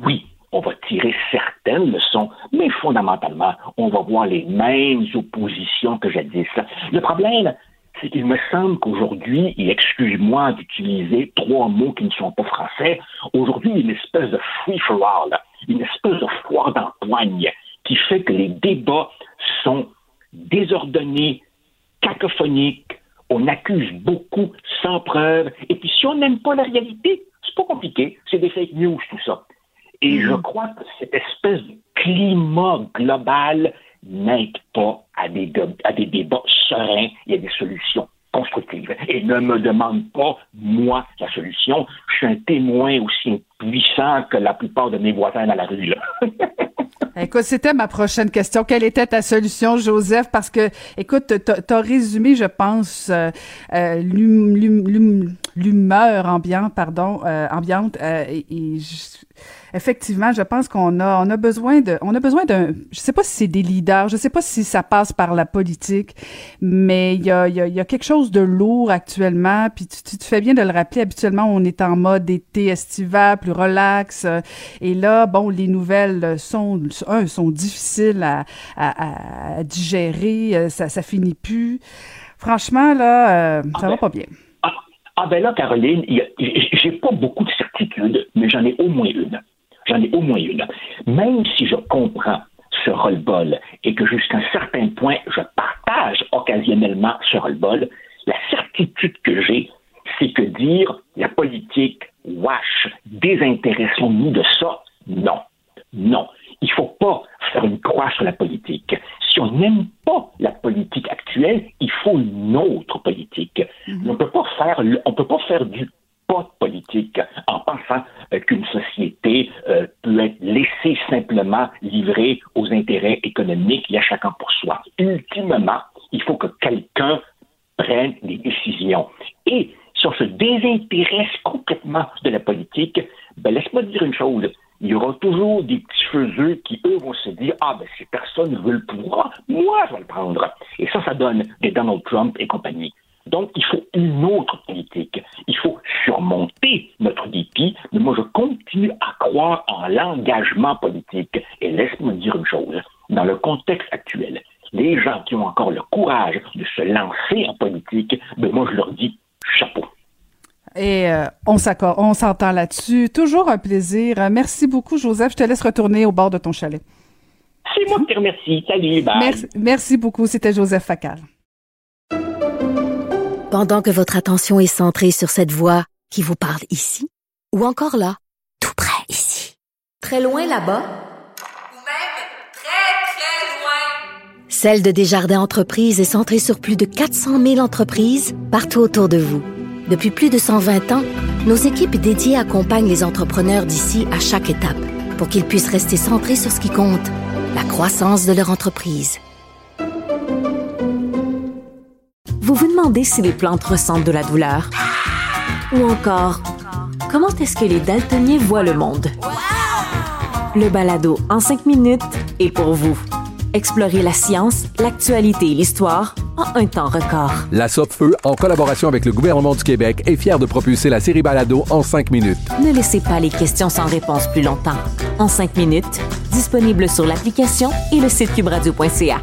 oui, on va tirer certaines leçons, mais fondamentalement, on va voir les mêmes oppositions que jadis. Le problème, c'est qu'il me semble qu'aujourd'hui, et excuse-moi d'utiliser trois mots qui ne sont pas français, aujourd'hui, il y a une espèce de free-for-all, une espèce de foire d'empoigne qui fait que les débats sont désordonnés, cacophoniques, on accuse beaucoup sans preuve, et puis si on n'aime pas la réalité, c'est pas compliqué, c'est des fake news, tout ça. Et je mm. crois que cette espèce de climat global n'aide pas à des, à des débats sereins et à des solutions constructives. Et ne me demande pas, moi, la solution. Je suis un témoin aussi puissant que la plupart de mes voisins dans la rue. Là.
écoute, c'était ma prochaine question. Quelle était ta solution, Joseph? Parce que, écoute, tu as résumé, je pense, euh, euh, l'humeur ambiante, pardon, euh, ambiante. et, et effectivement, je pense qu'on a, on a besoin de, on a besoin d'un, je sais pas si c'est des leaders, je sais pas si ça passe par la politique, mais il y a, y, a, y a quelque chose de lourd actuellement, puis tu, tu, fais bien de le rappeler, habituellement, on est en mode été estival, plus relax, et là, bon, les nouvelles sont, un, sont difficiles à, à, à digérer, ça, ça finit plus. Franchement, là, euh, ça va pas bien.
Ah, ben là, Caroline, j'ai pas beaucoup de certitudes, mais j'en ai au moins une. J'en ai au moins une. Même si je comprends ce roll-ball et que jusqu'à un certain point, je partage occasionnellement ce roll-ball, la certitude que j'ai, c'est que dire la politique, wash, désintéressons-nous de ça, non. Non. Il ne faut pas faire une croix sur la politique. Si on n'aime pas la politique actuelle, il faut une autre politique. Mm-hmm. On ne peut pas faire, on peut pas faire du pas politique en pensant euh, qu'une société euh, peut être laissée simplement livrée aux intérêts économiques et à chacun pour soi. Ultimement, il faut que quelqu'un prennent des décisions. Et si on se désintéresse complètement de la politique, ben laisse-moi dire une chose. Il y aura toujours des petits cheveux qui, eux, vont se dire Ah, ben, si personne ne veut le pouvoir, moi, je vais le prendre. Et ça, ça donne des Donald Trump et compagnie. Donc, il faut une autre politique. Il faut surmonter notre dépit, mais moi, je continue à croire en l'engagement politique. Et laisse-moi dire une chose. Dans le contexte actuel, les gens qui ont encore le courage de se lancer en politique, ben moi, je leur dis chapeau.
Et euh, on s'accorde, on s'entend là-dessus. Toujours un plaisir. Merci beaucoup, Joseph. Je te laisse retourner au bord de ton chalet.
C'est moi qui te remercie. Salut, bye.
Merci, merci beaucoup. C'était Joseph Facal.
Pendant que votre attention est centrée sur cette voix qui vous parle ici, ou encore là, tout près ici, très loin là-bas,
ou même très, très loin,
Celle de Desjardins Entreprises est centrée sur plus de 400 000 entreprises partout autour de vous. Depuis plus de 120 ans, nos équipes dédiées accompagnent les entrepreneurs d'ici à chaque étape pour qu'ils puissent rester centrés sur ce qui compte, la croissance de leur entreprise.
Vous vous demandez si les plantes ressentent de la douleur? Ou encore, comment est-ce que les daltoniens voient le monde? Le balado en cinq minutes est pour vous. Explorez la science, l'actualité et l'histoire en un temps record.
La Feu, en collaboration avec le gouvernement du Québec, est fière de propulser la série Balado en cinq minutes.
Ne laissez pas les questions sans réponse plus longtemps. En cinq minutes, disponible sur l'application et le site cubradio.ca.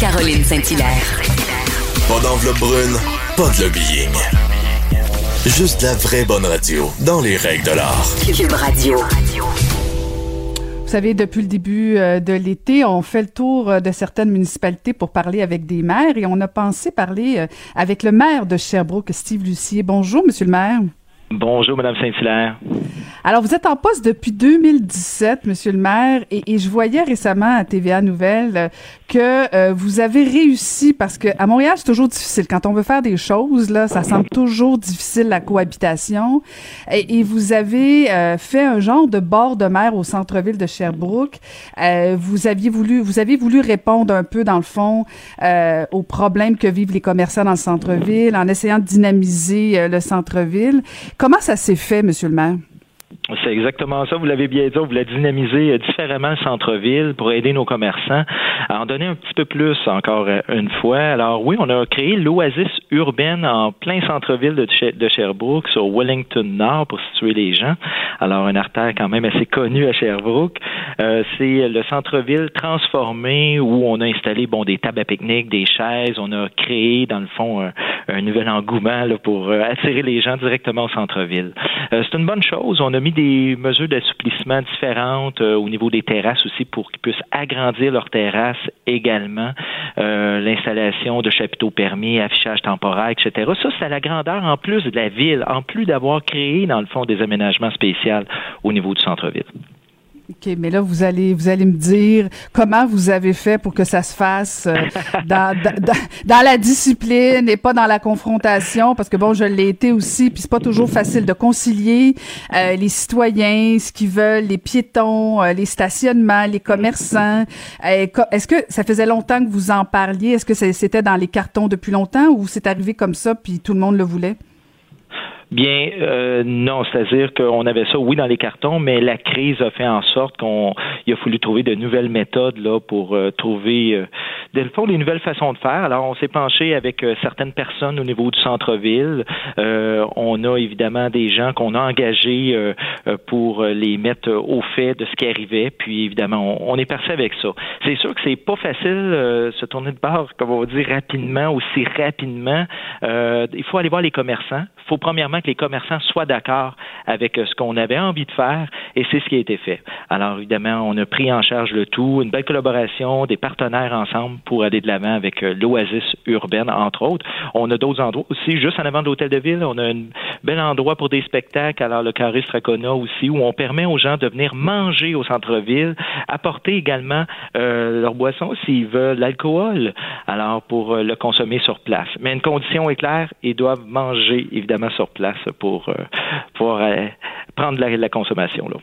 Caroline Saint-Hilaire.
Pas d'enveloppe brune, pas de lobbying. Juste la vraie bonne radio, dans les règles de l'art.
Cube Radio.
Vous savez, depuis le début euh, de l'été, on fait le tour euh, de certaines municipalités pour parler avec des maires et on a pensé parler euh, avec le maire de Sherbrooke, Steve Lucier. Bonjour, monsieur le maire.
Bonjour, Madame Saint-Hilaire.
Alors, vous êtes en poste depuis 2017, Monsieur le maire, et, je voyais récemment à TVA Nouvelles euh, que euh, vous avez réussi, parce que à Montréal, c'est toujours difficile. Quand on veut faire des choses, là, ça semble toujours difficile, la cohabitation. Et, vous avez euh, fait un genre de bord de mer au centre-ville de Sherbrooke. vous aviez voulu, vous avez voulu répondre un peu, dans le fond, aux problèmes que vivent les commerçants dans le centre-ville, en essayant de dynamiser le centre-ville. Comment ça s'est fait, Monsieur le maire?
C'est exactement ça. Vous l'avez bien dit. On voulait dynamiser euh, différemment le centre-ville pour aider nos commerçants à en donner un petit peu plus encore euh, une fois. Alors oui, on a créé l'oasis urbaine en plein centre-ville de, Sherbrooke, sur Wellington Nord, pour situer les gens. Alors un artère quand même assez connu à Sherbrooke. Euh, c'est le centre-ville transformé où on a installé bon des tables à pique-nique, des chaises. On a créé dans le fond un, nouvel engouement pour attirer les gens directement au centre-ville. c'est une bonne chose. On a mis des mesures d'assouplissement différentes euh, au niveau des terrasses aussi pour qu'ils puissent agrandir leurs terrasses également. Euh, l'installation de chapiteaux permis, affichage temporaire, etc. Ça, c'est à la grandeur en plus de la ville, en plus d'avoir créé, dans le fond, des aménagements spéciaux au niveau du centre-ville.
OK, mais là, vous allez, vous allez me dire comment vous avez fait pour que ça se fasse euh, dans, dans, dans, la discipline et pas dans la confrontation, parce que bon, je l'ai été aussi, puis c'est pas toujours facile de concilier euh, les citoyens, ce qu'ils veulent, les piétons, euh, les stationnements, les commerçants. Est-ce que ça faisait longtemps que vous en parliez? Est-ce que c'était dans les cartons depuis longtemps ou c'est arrivé comme ça, puis tout le monde le voulait?
Bien, euh, non, c'est-à-dire qu'on avait ça, oui, dans les cartons, mais la crise a fait en sorte qu'on il a fallu trouver de nouvelles méthodes là pour euh, trouver, euh, fond, des nouvelles façons de faire. Alors, on s'est penché avec euh, certaines personnes au niveau du centre-ville. on a évidemment des gens qu'on a engagés pour les mettre au fait de ce qui arrivait. Puis, évidemment, on, est parti avec ça. C'est sûr que c'est pas facile se tourner de bord, comme on va dire, rapidement, aussi rapidement. il faut aller voir les commerçants. Il faut premièrement que les commerçants soient d'accord avec euh, ce qu'on avait envie de faire et c'est ce qui a été fait. Alors évidemment, on a pris en charge le tout, une belle collaboration, des partenaires ensemble pour aller de l'avant avec euh, l'oasis urbaine, entre autres. On a d'autres endroits aussi, juste en avant de l'hôtel de ville, on a un bel endroit pour des spectacles, alors le Carré Stracona aussi, où on permet aux gens de venir manger au centre-ville, apporter également euh, leur boisson s'ils veulent l'alcool, alors pour le consommer sur place. Mais une condition est claire, ils doivent manger évidemment sur place pour euh, pouvoir euh, prendre la, la consommation. Là.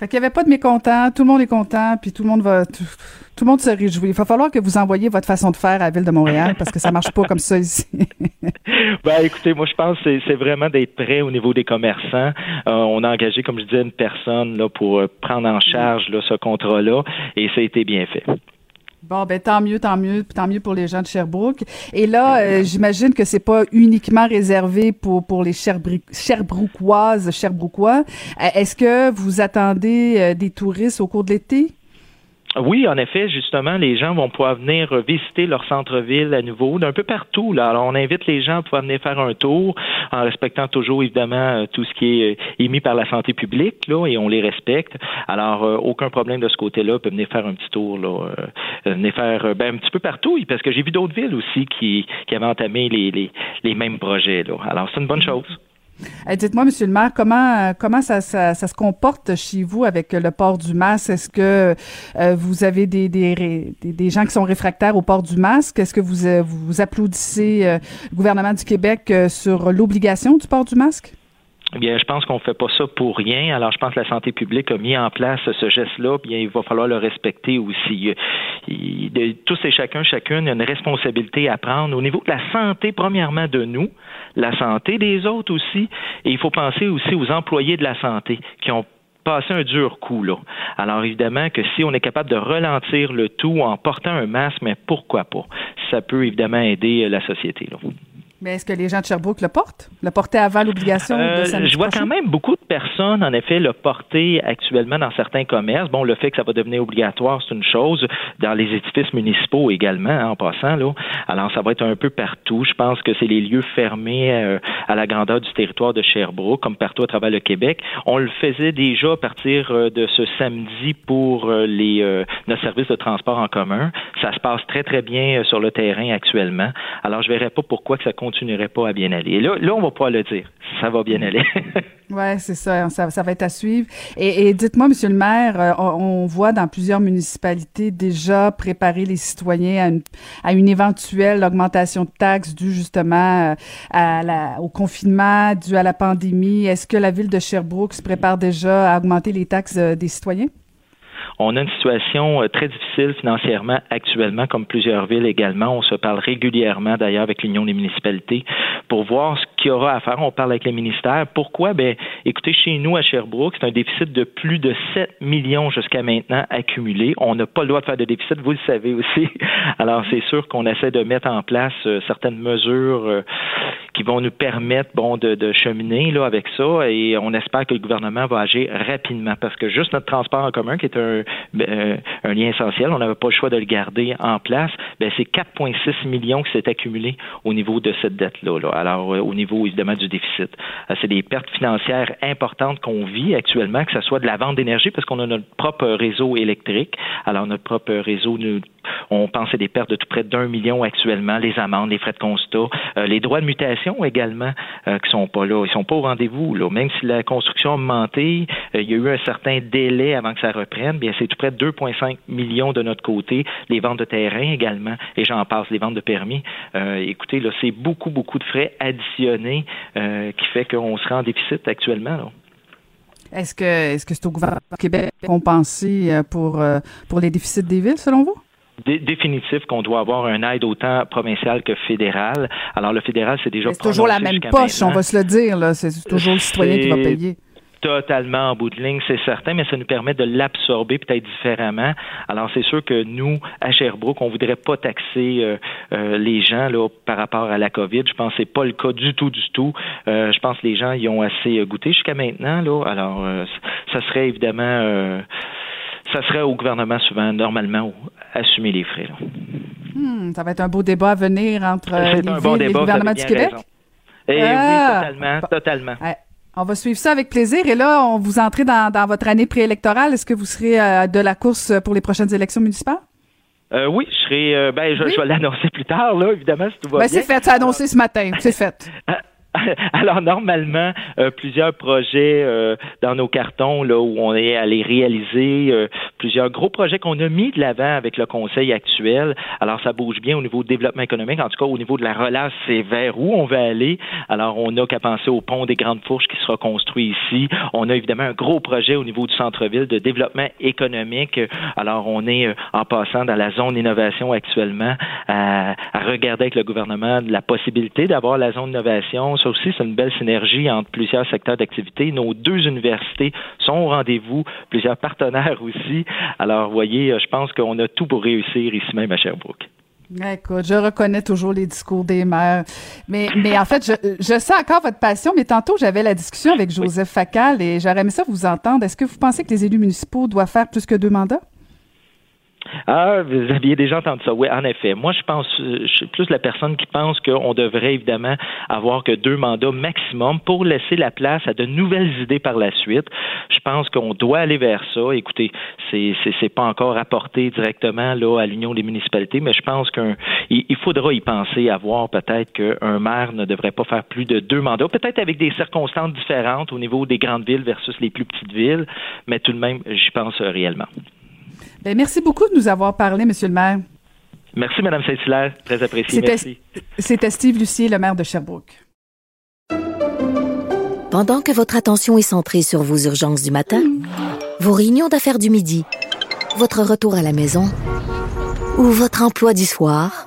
Fait qu'il n'y avait pas de mécontents, tout le monde est content, puis tout le monde va, tout, le monde se réjouit. Il va falloir que vous envoyiez votre façon de faire à la ville de Montréal parce que ça marche pas comme ça ici.
ben, écoutez, moi je pense que c'est vraiment d'être prêt au niveau des commerçants. Euh, on a engagé, comme je disais, une personne là pour prendre en charge là, ce contrat-là, et ça a été bien fait.
Bon, ben tant mieux, tant mieux, tant mieux pour les gens de Sherbrooke. Et là, euh, j'imagine que c'est pas uniquement réservé pour pour les Sherbrookoises, Sherbrookois. Euh, est-ce que vous attendez euh, des touristes au cours de l'été?
Oui, en effet, justement, les gens vont pouvoir venir visiter leur centre-ville à nouveau d'un peu partout. Là. Alors, on invite les gens à pouvoir venir faire un tour en respectant toujours, évidemment, euh, tout ce qui est euh, émis par la santé publique, là, et on les respecte. Alors, euh, aucun problème de ce côté-là. Peut venir faire un petit tour, là, venir faire ben, un petit peu partout, parce que j'ai vu d'autres villes aussi qui, qui avaient entamé les, les, les mêmes projets. Là. Alors, c'est une bonne chose.
Dites-moi, Monsieur le maire, comment comment ça, ça, se comporte chez vous avec le port du masque? Est-ce que euh, vous avez des, des, gens qui sont réfractaires au port du masque? Est-ce que vous euh, vous applaudissez euh, le gouvernement du Québec sur l'obligation du port du masque?
Bien, je pense qu'on fait pas ça pour rien. Alors, je pense que la santé publique a mis en place ce geste-là. Bien, il va falloir le respecter aussi. tous et chacun, chacune, a une responsabilité à prendre au niveau de la santé, premièrement de nous, la santé des autres aussi. Et il faut penser aussi aux employés de la santé qui ont passé un dur coup là. Alors évidemment que si on est capable de ralentir le tout en portant un masque, mais pourquoi pas? Ça peut évidemment aider la société là.
Mais est-ce que les gens de Sherbrooke le portent? Le porter avant l'obligation de
euh, Je vois quand même beaucoup de personnes, en effet, le porter actuellement dans certains commerces. Bon, le fait que ça va devenir obligatoire, c'est une chose. Dans les édifices municipaux également, hein, en passant, là. Alors, ça va être un peu partout. Je pense que c'est les lieux fermés euh, à la grandeur du territoire de Sherbrooke, comme partout à travers le Québec. On le faisait déjà à partir euh, de ce samedi pour les nos services de transport en commun. Ça se passe très, très bien sur le terrain actuellement. Alors, je verrais pas pourquoi que ça continue continuerait pas à bien aller. Et là, là, on va pas le dire. Ça va bien aller.
oui, c'est ça, ça, va être à suivre. Et, dites-moi, Monsieur le maire, euh, on, voit dans plusieurs municipalités déjà préparer les citoyens à une, éventuelle augmentation de taxes due justement euh, à au confinement, dû à la pandémie. Est-ce que la ville de Sherbrooke se prépare déjà à augmenter les taxes euh, des citoyens?
On a une situation euh, très difficile financièrement actuellement, comme plusieurs villes également. On se parle régulièrement d'ailleurs avec l'Union des municipalités pour voir ce qu'il y aura à faire. On parle avec les ministères. Pourquoi? Ben, écoutez, chez nous à Sherbrooke, c'est un déficit de plus de 7 millions jusqu'à maintenant accumulé. On n'a pas le droit de faire de déficit, vous le savez aussi. Alors, c'est sûr qu'on essaie de mettre en place euh, certaines mesures euh, qui vont nous permettre bon de, de, cheminer là avec ça et on espère que le gouvernement va agir rapidement parce que juste notre transport en commun qui est un, ben, un lien essentiel, on n'avait pas le choix de le garder en place. Ben c'est 4,6 millions qui s'est accumulé au niveau de cette dette là. là. Alors euh, au niveau évidemment du déficit, euh, c'est des pertes financières importantes qu'on vit actuellement, que ce soit de la vente d'énergie parce qu'on a notre propre réseau électrique. Alors notre propre réseau on pense à des pertes de tout près d'un million actuellement, les amendes, les frais de constat, euh, les droits de mutation également euh, qui sont pas là, ils sont pas au rendez-vous. Même si la construction a augmenté, euh, il y a eu un certain délai avant que ça reprenne, bien c'est tout près de 2,5 millions de notre côté, les ventes de terrain également, et j'en passe, les ventes de permis. écoutez, là, c'est beaucoup, beaucoup de frais additionnés qui fait qu'on sera en déficit actuellement.
Est-ce que est-ce que c'est au gouvernement du Québec compensé pour pour les déficits des villes selon vous?
Définitif qu'on doit avoir un aide autant provincial que fédéral. Alors le fédéral, c'est déjà
C'est toujours la même poche, on va se le dire. Là. C'est toujours le citoyen qui va payer
totalement en bout de ligne, c'est certain, mais ça nous permet de l'absorber peut-être différemment. Alors, c'est sûr que nous, à Sherbrooke, on voudrait pas taxer euh, euh, les gens là, par rapport à la COVID. Je pense que c'est pas le cas du tout, du tout. Euh, je pense que les gens y ont assez goûté jusqu'à maintenant. Là. Alors, ça serait évidemment ça serait au gouvernement souvent, normalement, assumer les frais.
Hmm, ça va être un beau débat à venir entre les villes et le gouvernement du Québec.
Eh oui, ah! totalement, totalement.
On va suivre ça avec plaisir. Et là, on vous entrez dans, dans votre année préélectorale. Est-ce que vous serez euh, de la course pour les prochaines élections municipales?
Euh, oui, je serai. Euh, ben, je, vais l'annoncer plus tard, là, évidemment, si tout va ben,
C'est fait, c'est annoncé ce matin. C'est fait.
Alors normalement, euh, plusieurs projets euh, dans nos cartons là où on est allé réaliser, euh, plusieurs gros projets qu'on a mis de l'avant avec le conseil actuel. Alors, ça bouge bien au niveau du développement économique. En tout cas, au niveau de la relance, c'est vers où on veut aller. Alors, on n'a qu'à penser au pont des Grandes Fourches qui sera construit ici. On a évidemment un gros projet au niveau du centre-ville de développement économique. Alors, on est euh, en passant dans la zone innovation actuellement à, regarder avec le gouvernement la possibilité d'avoir la zone innovation. Ça aussi, c'est une belle synergie entre plusieurs secteurs d'activité. Nos deux universités sont au rendez-vous, plusieurs partenaires aussi. Alors, vous voyez, je pense qu'on a tout pour réussir ici même à Sherbrooke.
Écoute, je reconnais toujours les discours des maires. Mais, mais en fait, je, je sais encore votre passion, mais tantôt, j'avais la discussion avec Joseph Facal et j'aurais aimé ça vous entendre. Est-ce que vous pensez que les élus municipaux doivent faire plus que deux mandats?
Ah, vous aviez déjà entendu ça. Oui, en effet. Moi, je pense, je suis plus la personne qui pense qu'on devrait évidemment avoir que deux mandats maximum pour laisser la place à de nouvelles idées par la suite. Je pense qu'on doit aller vers ça. Écoutez, c'est pas encore apporté directement là à l'Union des municipalités, mais je pense qu'il il faudra y penser, à voir peut-être qu'un maire ne devrait pas faire plus de deux mandats, peut-être avec des circonstances différentes au niveau des grandes villes versus les plus petites villes, mais tout de même, j'y pense réellement.
Ben, merci beaucoup de nous avoir parlé, Monsieur le maire.
Merci, Mme Saint-Hilaire. Très apprécié. Merci.
C'était Steve Lucier, le maire de Sherbrooke.
Pendant que votre attention est centrée sur vos urgences du matin, vos réunions d'affaires du midi, votre retour à la maison ou votre emploi du soir,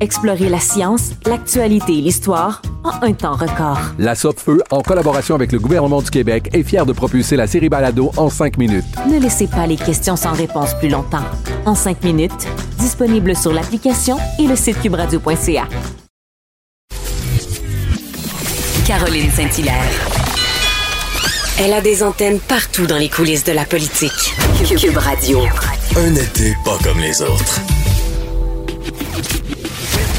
Explorez la science, l'actualité et l'histoire en un temps record.
La Feu, en collaboration avec le gouvernement du Québec, est fière de propulser la série Balado en cinq minutes.
Ne laissez pas les questions sans réponse plus longtemps. En cinq minutes, disponible sur l'application et le site cubradio.ca.
Caroline Saint-Hilaire. Elle a des antennes partout dans les coulisses de la politique. Cube Radio.
Un été pas comme les autres.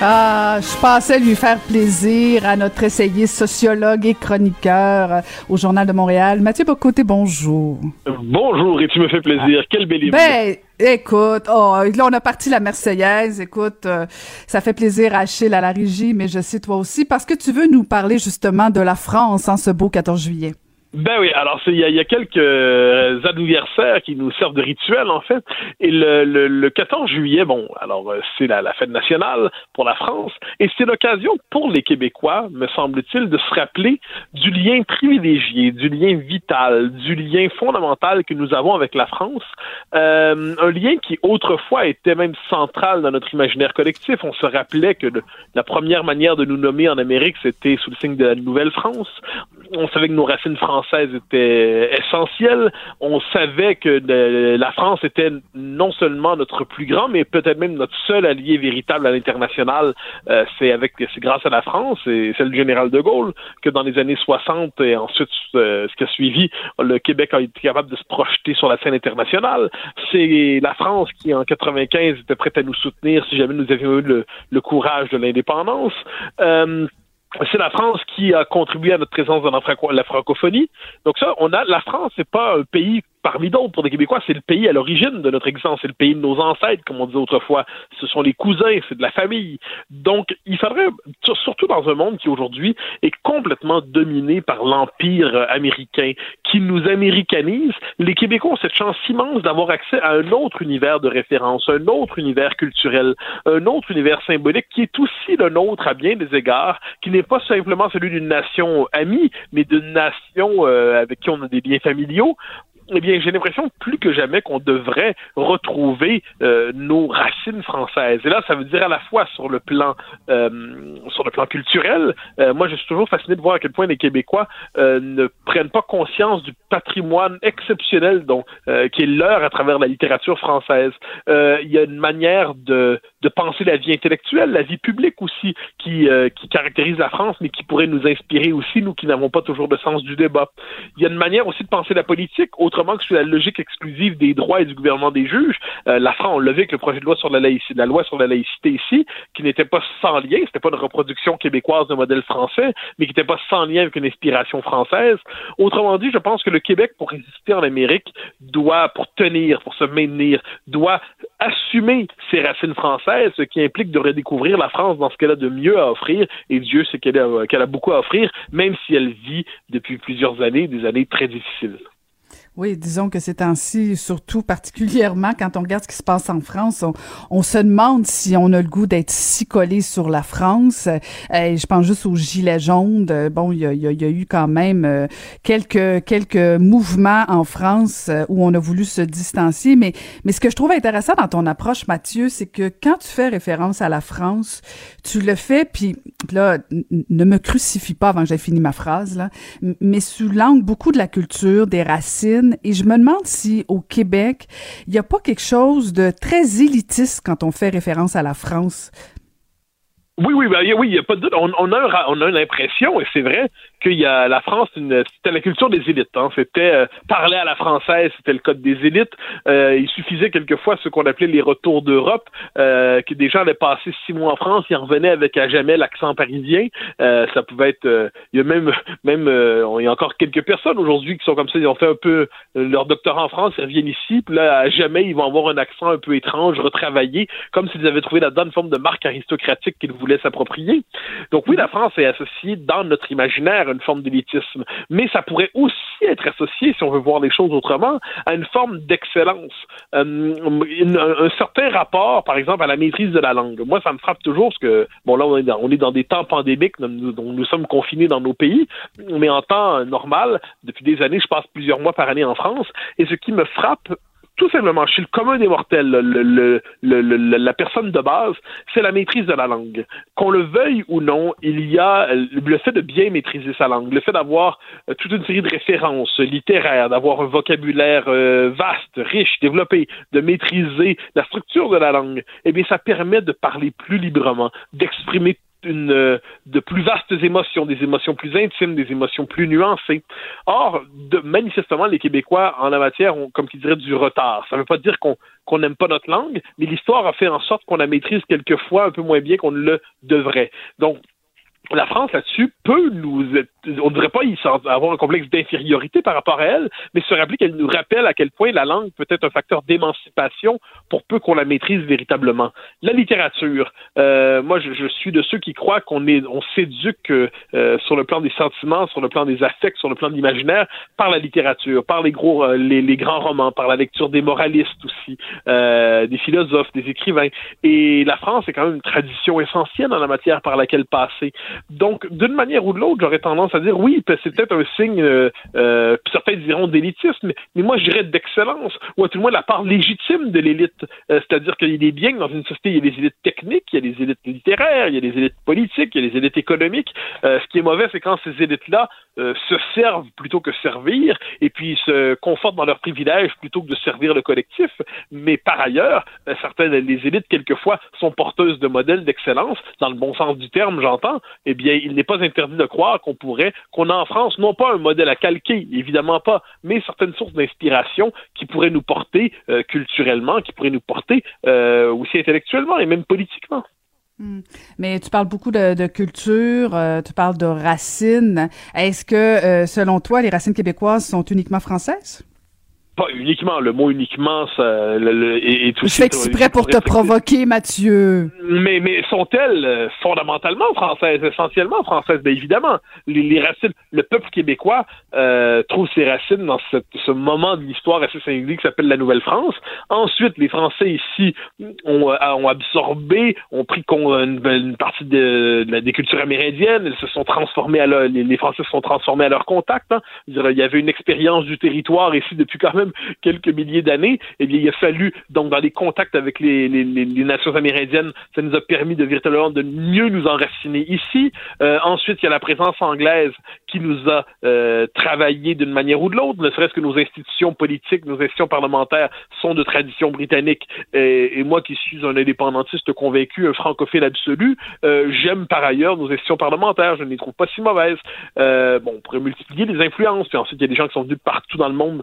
Ah, je pensais lui faire plaisir à notre essayiste sociologue et chroniqueur euh, au Journal de Montréal. Mathieu Bocoté, bonjour.
Bonjour, et tu me fais plaisir. Quel bel
Ben, écoute, oh, là, on a parti la Marseillaise. Écoute, euh, ça fait plaisir à Achille à la régie, mais je sais toi aussi, parce que tu veux nous parler justement de la France en ce beau 14 juillet.
Ben oui, alors il y, a quelques euh, anniversaires qui nous servent de rituel en fait. Et le, le, 14 juillet, bon, alors euh, c'est la, fête nationale pour la France et c'est l'occasion pour les Québécois, me semble-t-il, de se rappeler du lien privilégié, du lien vital, du lien fondamental que nous avons avec la France. Euh, un lien qui autrefois était même central dans notre imaginaire collectif. On se rappelait que la première manière de nous nommer en Amérique, c'était sous le signe de la Nouvelle-France. On savait que nos racines françaises française était essentielle. On savait que la France était non seulement notre plus grand, mais peut-être même notre seul allié véritable à l'international. Euh, c'est avec, c'est grâce à la France et c'est le général de Gaulle que dans les années 60 et ensuite euh, ce qui a suivi, le Québec a été capable de se projeter sur la scène internationale. C'est la France qui en 95 était prête à nous soutenir si jamais nous avions eu le, courage de l'indépendance. Euh, c'est la France qui a contribué à notre présence dans la, francophonie. Donc ça, on a la France, c'est pas un pays parmi d'autres pour les Québécois, c'est le pays à l'origine de notre existence, c'est le pays de nos ancêtres, comme on disait autrefois. Ce sont les cousins, c'est de la famille. Donc, il faudrait, surtout dans un monde qui aujourd'hui est complètement dominé par l'empire américain, qui nous américanise, les Québécois ont cette chance immense d'avoir accès à un autre univers de référence, un autre univers culturel, un autre univers symbolique qui est aussi le nôtre à bien des égards, qui n'est pas simplement celui d'une nation amie, mais d'une nation euh, avec qui on a des liens familiaux eh bien, j'ai l'impression plus que jamais qu'on devrait retrouver euh, nos racines françaises. Et là, ça veut dire à la fois sur le plan euh, sur le plan culturel. Euh, moi, je suis toujours fasciné de voir à quel point les Québécois ne prennent pas conscience du patrimoine exceptionnel dont qui est leur à travers la littérature française. Il y a une manière de de penser la vie intellectuelle, la vie publique aussi, qui qui caractérise la France, mais qui pourrait nous inspirer aussi, nous qui n'avons pas toujours de sens du débat. Il y a une manière aussi de penser la politique, autrement que sur la logique exclusive des droits et du gouvernement des juges. Euh, la France, on l'a vu avec le projet de loi sur la laïcité, la loi sur la laïcité ici, qui n'était pas sans lien, c'était pas une reproduction québécoise d'un modèle français, mais qui n'était pas sans lien avec une inspiration française. Autrement dit, je pense que le Québec, pour résister en Amérique, doit, pour tenir, pour se maintenir, doit assumer ses racines françaises, ce qui implique de redécouvrir la France dans ce qu'elle a de mieux à offrir, et Dieu sait qu'elle a beaucoup à offrir, même si elle vit depuis plusieurs années des années très difficiles.
Oui, disons que c'est ainsi, surtout particulièrement quand on regarde ce qui se passe en France, on, se demande si on a le goût d'être si collé sur la France. Euh, je pense juste aux gilets jaunes. Bon, il y a, y a, eu quand même euh, quelques quelques mouvements en France euh, où on a voulu se distancier. Mais mais ce que je trouve intéressant dans ton approche, Mathieu, c'est que quand tu fais référence à la France, tu le fais. Puis là, ne me crucifie pas avant que j'ai fini ma phrase là, mais sous l'angle beaucoup de la culture, des racines et je me demande si au Québec, il n'y a pas quelque chose de très élitiste quand on fait référence à la France?
Oui, oui, ben, oui, il y a pas de doute. On, on a, on a l'impression, et c'est vrai, qu'il y a la France, c'était la culture des élites. Hein. C'était euh, parler à la française, c'était le code des élites. Euh, il suffisait quelquefois ce qu'on appelait les retours d'Europe, euh, que des gens allaient passer six mois en France, ils revenaient avec à jamais l'accent parisien. Euh, ça pouvait être, il y a même, même, il y a encore quelques personnes aujourd'hui qui sont comme ça, ils ont fait un peu leur doctorat en France, ils reviennent ici, puis là à jamais ils vont avoir un accent un peu étrange, retravaillé, comme s'ils avaient trouvé là-dedans une forme de marque aristocratique qu'ils voulaient s'approprier. Donc oui, la France est associée dans notre imaginaire une forme d'élitisme, mais ça pourrait aussi être associé, si on veut voir les choses autrement, à une forme d'excellence, euh, un certain rapport, par exemple, à la maîtrise de la langue. Moi, ça me frappe toujours parce que, bon, là, on est dans, des temps pandémiques, nous, nous sommes confinés dans nos pays, mais en temps normal, depuis des années, je passe plusieurs mois par année en France, et ce qui me frappe tout simplement, chez le commun des mortels, le, la personne de base, c'est la maîtrise de la langue. Qu'on le veuille ou non, il y a le fait de bien maîtriser sa langue, le fait d'avoir euh, toute une série de références littéraires, d'avoir un vocabulaire euh, vaste, riche, développé, de maîtriser la structure de la langue, eh bien, ça permet de parler plus librement, d'exprimer euh, de plus vastes émotions, des émotions plus intimes, des émotions plus nuancées. Or, manifestement, les Québécois, en la matière, ont, comme qui dirait, du retard. Ça ne veut pas dire qu'on qu'on n'aime pas notre langue, mais l'histoire a fait en sorte qu'on la maîtrise quelquefois un peu moins bien qu'on ne le devrait. Donc, la France là-dessus peut nous, on ne devrait pas avoir un complexe d'infériorité par rapport à elle, mais se rappeler qu'elle nous rappelle à quel point la langue peut être un facteur d'émancipation pour peu qu'on la maîtrise véritablement. La littérature, euh, moi je, suis de ceux qui croient qu'on est, on s'éduque euh, sur le plan des sentiments, sur le plan des affects, sur le plan de l'imaginaire par la littérature, par les gros, euh, les, grands romans, par la lecture des moralistes aussi, euh, des philosophes, des écrivains. Et la France est quand même une tradition essentielle en la matière par laquelle passer. Donc, d'une manière ou de l'autre, j'aurais tendance à dire oui, c'est peut-être un signe, euh, euh, certains diront d'élitisme, mais moi je dirais d'excellence, ou à tout le moins la part légitime de l'élite. Euh, c'est-à-dire qu'il est bien que dans une société, il y a des élites techniques, il y a des élites littéraires, il y a des élites politiques, il y a des élites économiques. ce qui est mauvais, c'est quand ces élites-là se servent plutôt que servir, et puis se confortent dans leurs privilèges plutôt que de servir le collectif. Mais par ailleurs, certaines des élites, quelquefois, sont porteuses de modèles d'excellence, dans le bon sens du terme, j'entends, eh bien, il n'est pas interdit de croire qu'on pourrait, qu'on a en France, non pas un modèle à calquer, évidemment pas, mais certaines sources d'inspiration qui pourraient nous porter euh, culturellement, qui pourraient nous porter euh, aussi intellectuellement et même politiquement.
Hmm. Mais tu parles beaucoup de, culture, euh, tu parles de racines. Est-ce que, selon toi, les racines québécoises sont uniquement françaises?
Pas uniquement, le mot uniquement ça, le, est, tout
Je fais exprès pour te provoquer, Mathieu.
Mais, mais sont-elles euh, fondamentalement françaises, essentiellement françaises? Bien évidemment. Les, racines, le peuple québécois euh, trouve ses racines dans cette, ce moment de l'histoire assez singulier qui s'appelle la Nouvelle-France. Ensuite, les Français ici ont, euh, ont absorbé, ont pris une, une partie de, des cultures amérindiennes, se sont transformées à leur, les, Français se sont transformés à leur contact. Hein. Il y avait une expérience du territoire ici depuis quand même quelques milliers d'années. Eh bien, il a fallu, donc, dans les contacts avec les, nations amérindiennes, ça nous a permis de véritablement de mieux nous enraciner ici. Euh, ensuite, il y a la présence anglaise qui nous a euh, travaillé d'une manière ou de l'autre, ne serait-ce que nos institutions politiques, nos institutions parlementaires sont de tradition britannique. Et, moi qui suis un indépendantiste convaincu, un francophile absolu, euh, j'aime par ailleurs nos institutions parlementaires, je ne les trouve pas si mauvaises. Euh, bon, on pourrait multiplier les influences, puis ensuite il y a des gens qui sont venus partout dans le monde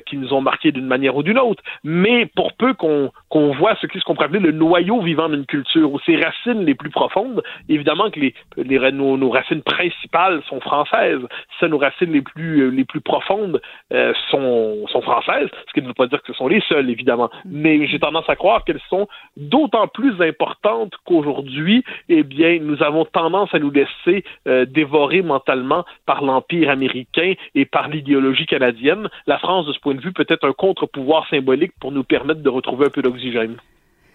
qui nous ont marqués d'une manière ou d'une autre. Mais pour peu qu'on qu'on voit ce qu'on pourrait appeler le noyau vivant d'une culture, ou ses racines les plus profondes, évidemment que les, les nos, nos, racines principales sont françaises. Ça, nos racines les plus euh, les plus profondes euh, sont, sont françaises, ce qui ne veut pas dire que ce sont les seules, évidemment. Mais j'ai tendance à croire qu'elles sont d'autant plus importantes qu'aujourd'hui, eh bien, nous avons tendance à nous laisser euh, dévorer mentalement par l'Empire américain et par l'idéologie canadienne. La France, de ce point de vue, peut être un contre-pouvoir symbolique pour nous permettre de retrouver un peu d'oxygène.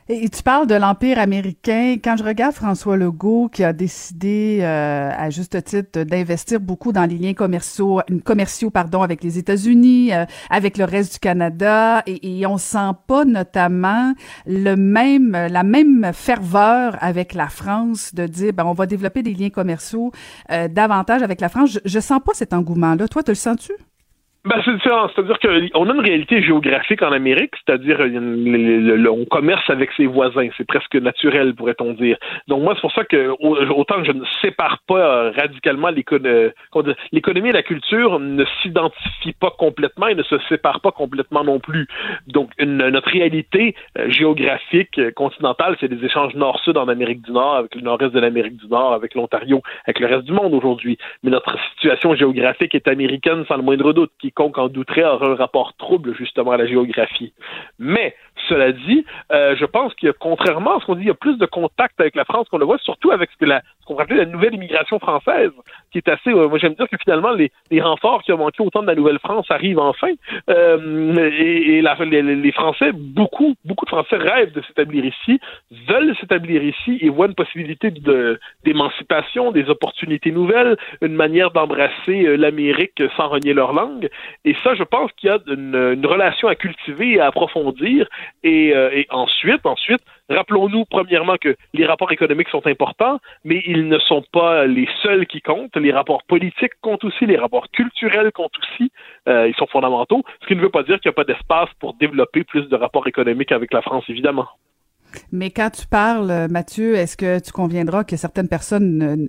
Et tu parles de l'Empire américain. Quand je regarde François Legault, qui a décidé, euh, à juste titre, d'investir beaucoup dans les liens commerciaux, commerciaux pardon, avec les États-Unis, euh, avec le reste du Canada, et, et on sent pas notamment le même, la même ferveur avec la France de dire, ben, on va développer des liens commerciaux euh, davantage avec la France. Je, je sens pas cet engouement-là. Toi, te le sens-tu?
Ben, c'est ça. C'est-à-dire qu'on a une réalité géographique en Amérique, c'est-à-dire on commerce avec ses voisins. C'est presque naturel, pourrait-on dire. Donc moi, c'est pour ça que autant que je ne sépare pas euh, radicalement euh, l'économie et la culture ne s'identifient pas complètement et ne se séparent pas complètement non plus. Donc notre réalité euh, géographique continentale, c'est des échanges nord-sud en Amérique du Nord, avec le nord-est de l'Amérique du Nord, avec l'Ontario, avec le reste du monde aujourd'hui. Mais notre situation géographique est américaine sans le moindre doute, quiconque en douterait aura un rapport trouble justement à la géographie. Mais cela dit, euh, je pense a, contrairement à ce qu'on dit, il y a plus de contact avec la France qu'on le voit, surtout avec ce que qu'on appelle la nouvelle immigration française, qui est assez. Euh, moi, j'aime dire que finalement, les, renforts qui ont manqué autant de la Nouvelle-France arrivent enfin. Euh, et, les, Français, beaucoup, beaucoup de Français rêvent de s'établir ici, veulent s'établir ici et voient une possibilité d'émancipation, des opportunités nouvelles, une manière d'embrasser euh, l'Amérique sans renier leur langue. Et ça, je pense qu'il y a une, relation à cultiver et à approfondir. Et, euh, et ensuite, ensuite, rappelons-nous premièrement que les rapports économiques sont importants, mais ils ne sont pas les seuls qui comptent. Les rapports politiques comptent aussi, les rapports culturels comptent aussi. Euh, ils sont fondamentaux, ce qui ne veut pas dire qu'il n'y a pas d'espace pour développer plus de rapports économiques avec la France, évidemment.
Mais quand tu parles, Mathieu, est-ce que tu conviendras que certaines personnes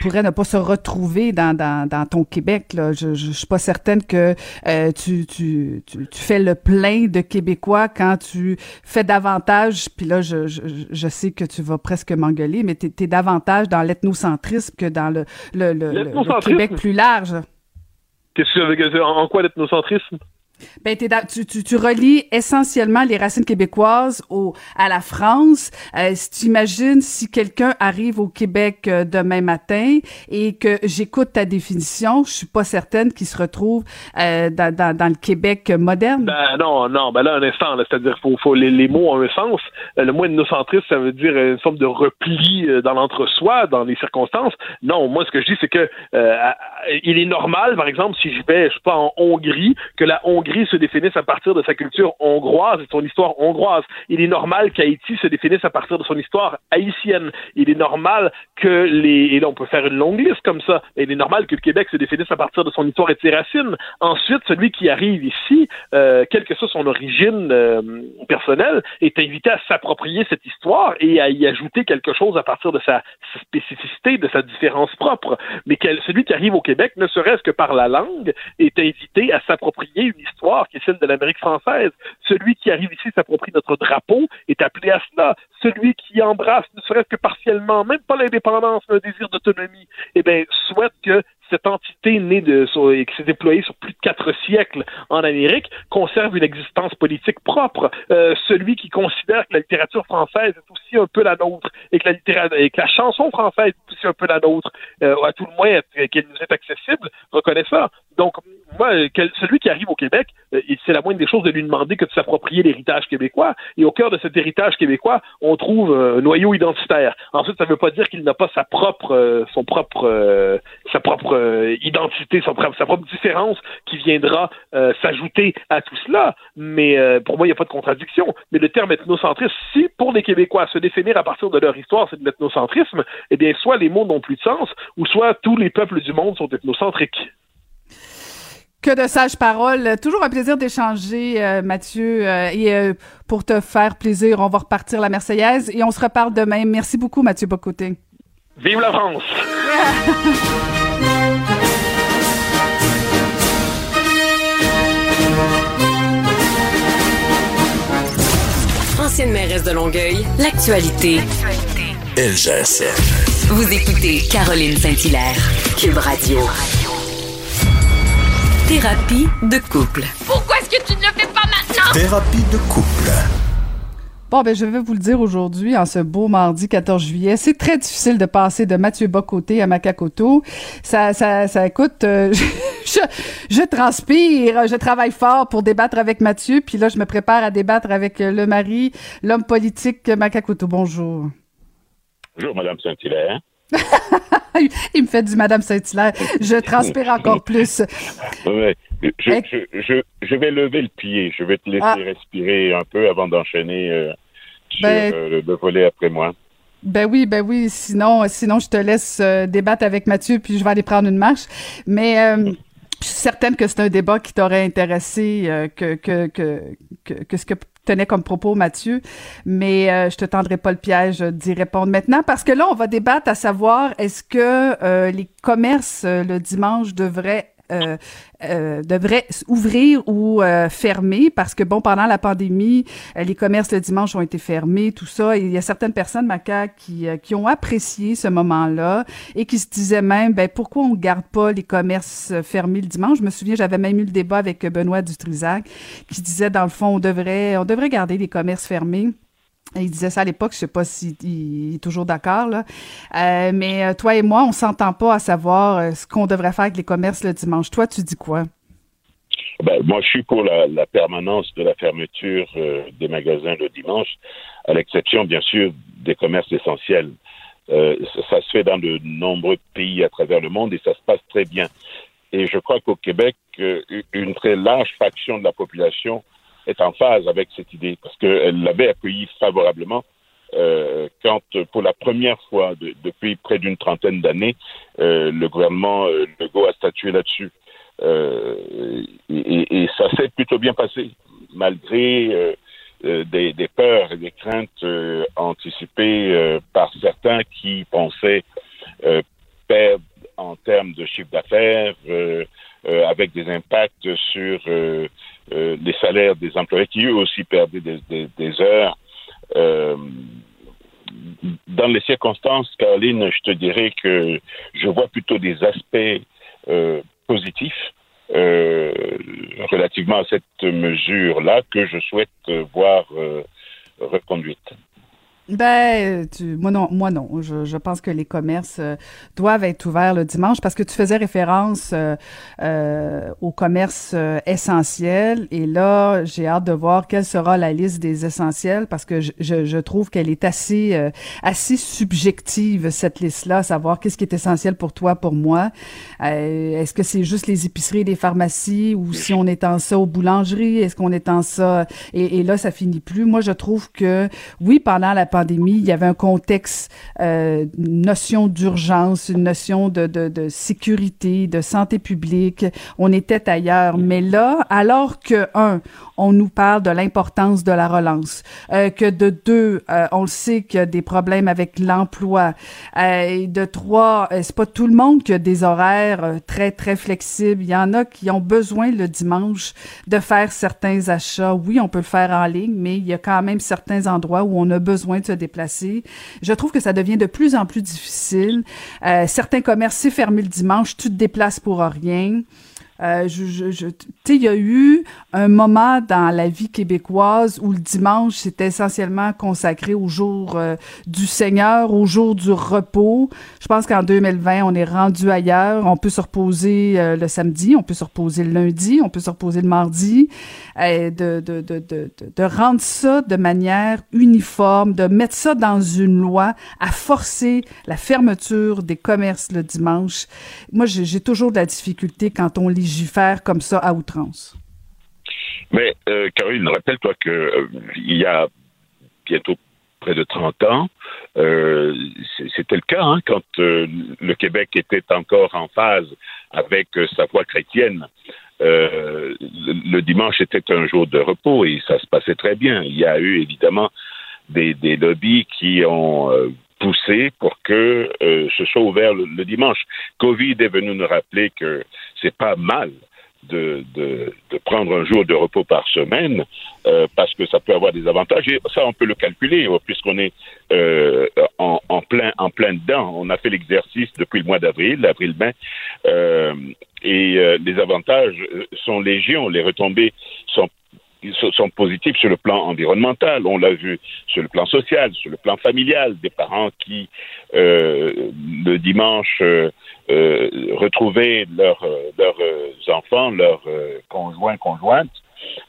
pourraient ne pas se retrouver dans, dans, dans ton Québec? Là? Je, je, suis pas certaine que euh, tu, tu, tu, tu, fais le plein de Québécois quand tu fais davantage, puis là, je, je, je sais que tu vas presque m'engueuler, mais tu es, davantage dans l'ethnocentrisme que dans le, le, le, le Québec plus large.
Qu'est-ce que en quoi l'ethnocentrisme?
Ben, tu, tu, tu, relis essentiellement les racines québécoises au, à la France. Euh, si tu imagines si quelqu'un arrive au Québec euh, demain matin et que j'écoute ta définition, je suis pas certaine qu'il se retrouve euh, dans, dans, dans, le Québec moderne.
Ben non, non, ben là un instant, c'est-à-dire faut, faut les, les, mots ont un sens. Euh, le mot ethnocentrisme, ça veut dire une forme de repli dans l'entre-soi, dans les circonstances. Non, moi ce que je dis, c'est que il est normal, par exemple, si je vais, je sais pas, en Hongrie, que la Hongrie Hongrie se définisse à partir de sa culture hongroise et de son histoire hongroise. Il est normal qu'Haïti se définisse à partir de son histoire haïtienne. Il est normal que les... Et là, on peut faire une longue liste comme ça. Il est normal que le Québec se définisse à partir de son histoire et de ses racines. Ensuite, celui qui arrive ici, euh, quelle que soit son origine euh, personnelle, est invité à s'approprier cette histoire et à y ajouter quelque chose à partir de sa spécificité, de sa différence propre. Mais quel, celui qui arrive au Québec, ne serait-ce que par la langue, est invité à s'approprier une histoire qui est celle de l'Amérique française. Celui qui arrive ici s'approprie notre drapeau est appelé à cela. Celui qui embrasse, ne serait-ce que partiellement, même pas l'indépendance, mais un désir d'autonomie, eh bien, souhaite que cette entité née de et qui s'est déployée sur plus de quatre siècles en Amérique conserve une existence politique propre. Euh, celui qui considère que la littérature française est aussi un peu la nôtre et que la littérature et que la chanson française est aussi un peu la nôtre, euh, à tout le moins qu'elle nous est accessible, reconnaît ça. Donc, moi, celui qui arrive au Québec, euh, c'est la moindre des choses de lui demander que de s'approprier l'héritage québécois. Et au cœur de cet héritage québécois, on trouve un noyau identitaire. Ensuite, ça ne veut pas dire qu'il n'a pas sa propre, euh, son propre, euh, sa propre identité, sa propre, sa propre différence qui viendra s'ajouter à tout cela. Mais pour moi, il n'y a pas de contradiction. Mais le terme ethnocentrisme, si pour les Québécois se définir à partir de leur histoire, c'est de l'ethnocentrisme, eh bien, soit les mots n'ont plus de sens, ou soit tous les peuples du monde sont ethnocentriques.
Que de sages paroles. Toujours un plaisir d'échanger, euh, Mathieu. Euh, et euh, pour te faire plaisir, on va repartir la Marseillaise et on se reparle demain. Merci beaucoup, Mathieu Bocoté.
Vive la France!
Ancienne mairesse de Longueuil, l'actualité. LGSN. Vous écoutez Caroline Saint-Hilaire, Cube Radio. Thérapie de couple.
Pourquoi est-ce que tu ne le fais pas maintenant?
Thérapie de couple.
Bon, ben, je vais vous le dire aujourd'hui, en ce beau mardi 14 juillet. C'est très difficile de passer de Mathieu Bocoté à Macacoto. Ça, ça, ça écoute, euh, je, je, transpire, je travaille fort pour débattre avec Mathieu, puis là, je me prépare à débattre avec le mari, l'homme politique Macacoto. Bonjour.
Bonjour, Madame Saint-Hilaire.
Il me fait du Madame Saint-Hilaire. Je transpire encore plus.
Oui, je, je, vais lever le pied. Je vais te laisser ah. respirer un peu avant d'enchaîner euh, sur ben- euh, le volet après moi.
Ben oui, ben oui. Sinon, sinon je te laisse euh, débattre avec Mathieu, puis je vais aller prendre une marche. Mais je suis certaine que c'est un débat qui t'aurait intéressé que, que, que, que, ce que tenait comme propos Mathieu, mais euh, je te tendrai pas le piège d'y répondre maintenant parce que là on va débattre à savoir est-ce que euh, les commerces euh, le dimanche devraient euh, euh, devrait ouvrir ou euh, fermer parce que bon pendant la pandémie les commerces le dimanche ont été fermés tout ça. Et il y a certaines personnes Maca qui qui ont apprécié ce moment-là et qui se disaient même ben pourquoi on garde pas les commerces fermés le dimanche? Je me souviens j'avais même eu le débat avec Benoît Dutrisac qui disait dans le fond on devrait on devrait garder les commerces fermés il disait ça à l'époque, je sais pas s'il est toujours d'accord. Euh, mais euh, toi et moi, on s'entend pas à savoir euh, ce qu'on devrait faire avec les commerces le dimanche. Toi, tu dis quoi?
Ben, moi, je suis pour la, permanence de la fermeture des magasins le dimanche, à l'exception, bien sûr, des commerces essentiels. ça, se fait dans de nombreux pays à travers le monde et ça se passe très bien. Et je crois qu'au Québec, une très large fraction de la population est en phase avec cette idée parce qu'elle l'avait accueilli favorablement euh, quand, pour la première fois depuis près d'une trentaine d'années, euh, le gouvernement euh, Legault a statué là-dessus. Euh, et, et, ça s'est plutôt bien passé, malgré euh, euh, des, des, peurs et des craintes anticipées par certains qui pensaient perdre en termes de chiffre d'affaires, avec des impacts sur euh, les salaires des employés qui eux aussi perdaient des, heures. Euh, dans les circonstances, Caroline, je te dirais que je vois plutôt des aspects euh, positifs relativement à cette mesure-là que je souhaite voir reconduite.
Ben, tu, moi non, moi non. Je, je pense que les commerces euh, doivent être ouverts le dimanche parce que tu faisais référence euh, euh aux commerces euh, essentiels et là, j'ai hâte de voir quelle sera la liste des essentiels parce que je, je, trouve qu'elle est assez assez subjective cette liste-là, savoir qu'est-ce qui est essentiel pour toi, pour moi. Est-ce que c'est juste les épiceries, les pharmacies ou si on étend ça aux boulangeries, est-ce qu'on étend ça et, et là ça finit plus. Moi, je trouve que oui, pendant la pandémie, il y avait un contexte, euh, une notion d'urgence, une notion de, de, de, sécurité, de santé publique. On était ailleurs. Mais là, alors que, un, on nous parle de l'importance de la relance, euh, que de deux, euh, on le sait qu'il y a des problèmes avec l'emploi, euh, et de trois, euh, c'est pas tout le monde qui a des horaires euh, très, très flexibles. Il y en a qui ont besoin le dimanche de faire certains achats. Oui, on peut le faire en ligne, mais il y a quand même certains endroits où on a besoin de se déplacer. Je trouve que ça devient de plus en plus difficile. Euh, certains commerces, c'est fermé le dimanche, tu te déplaces pour rien. Euh, je, je, je il y a eu un moment dans la vie québécoise où le dimanche c'était essentiellement consacré au jour euh, du Seigneur, au jour du repos. Je pense qu'en 2020, on est rendu ailleurs. On peut se reposer euh, le samedi, on peut se reposer le lundi, on peut se reposer le mardi. de, de, de, de, de rendre ça de manière uniforme, de mettre ça dans une loi, à forcer la fermeture des commerces le dimanche. Moi, j'ai toujours de la difficulté quand on lit légifère comme ça à outrance?
Mais, euh, Caroline, rappelle-toi qu'il euh, y a bientôt près de 30 ans, euh, c'était le cas hein, quand euh, le Québec était encore en phase avec sa foi chrétienne. Le, dimanche était un jour de repos et ça se passait très bien. Il y a eu évidemment des, lobbies qui ont poussé pour que ce soit ouvert le, dimanche. Covid est venu nous rappeler que c'est pas mal de, de, de, prendre un jour de repos par semaine euh, parce que ça peut avoir des avantages et ça on peut le calculer puisqu'on est euh, en, en, plein en plein dedans. On a fait l'exercice depuis le mois d'avril, avril-mai, euh, et euh, les avantages sont légion, les retombées sont sont positifs sur le plan environnemental. On l'a vu sur le plan social, sur le plan familial, des parents qui euh, le dimanche euh, euh retrouvaient leurs leurs enfants, leurs conjoints conjointes.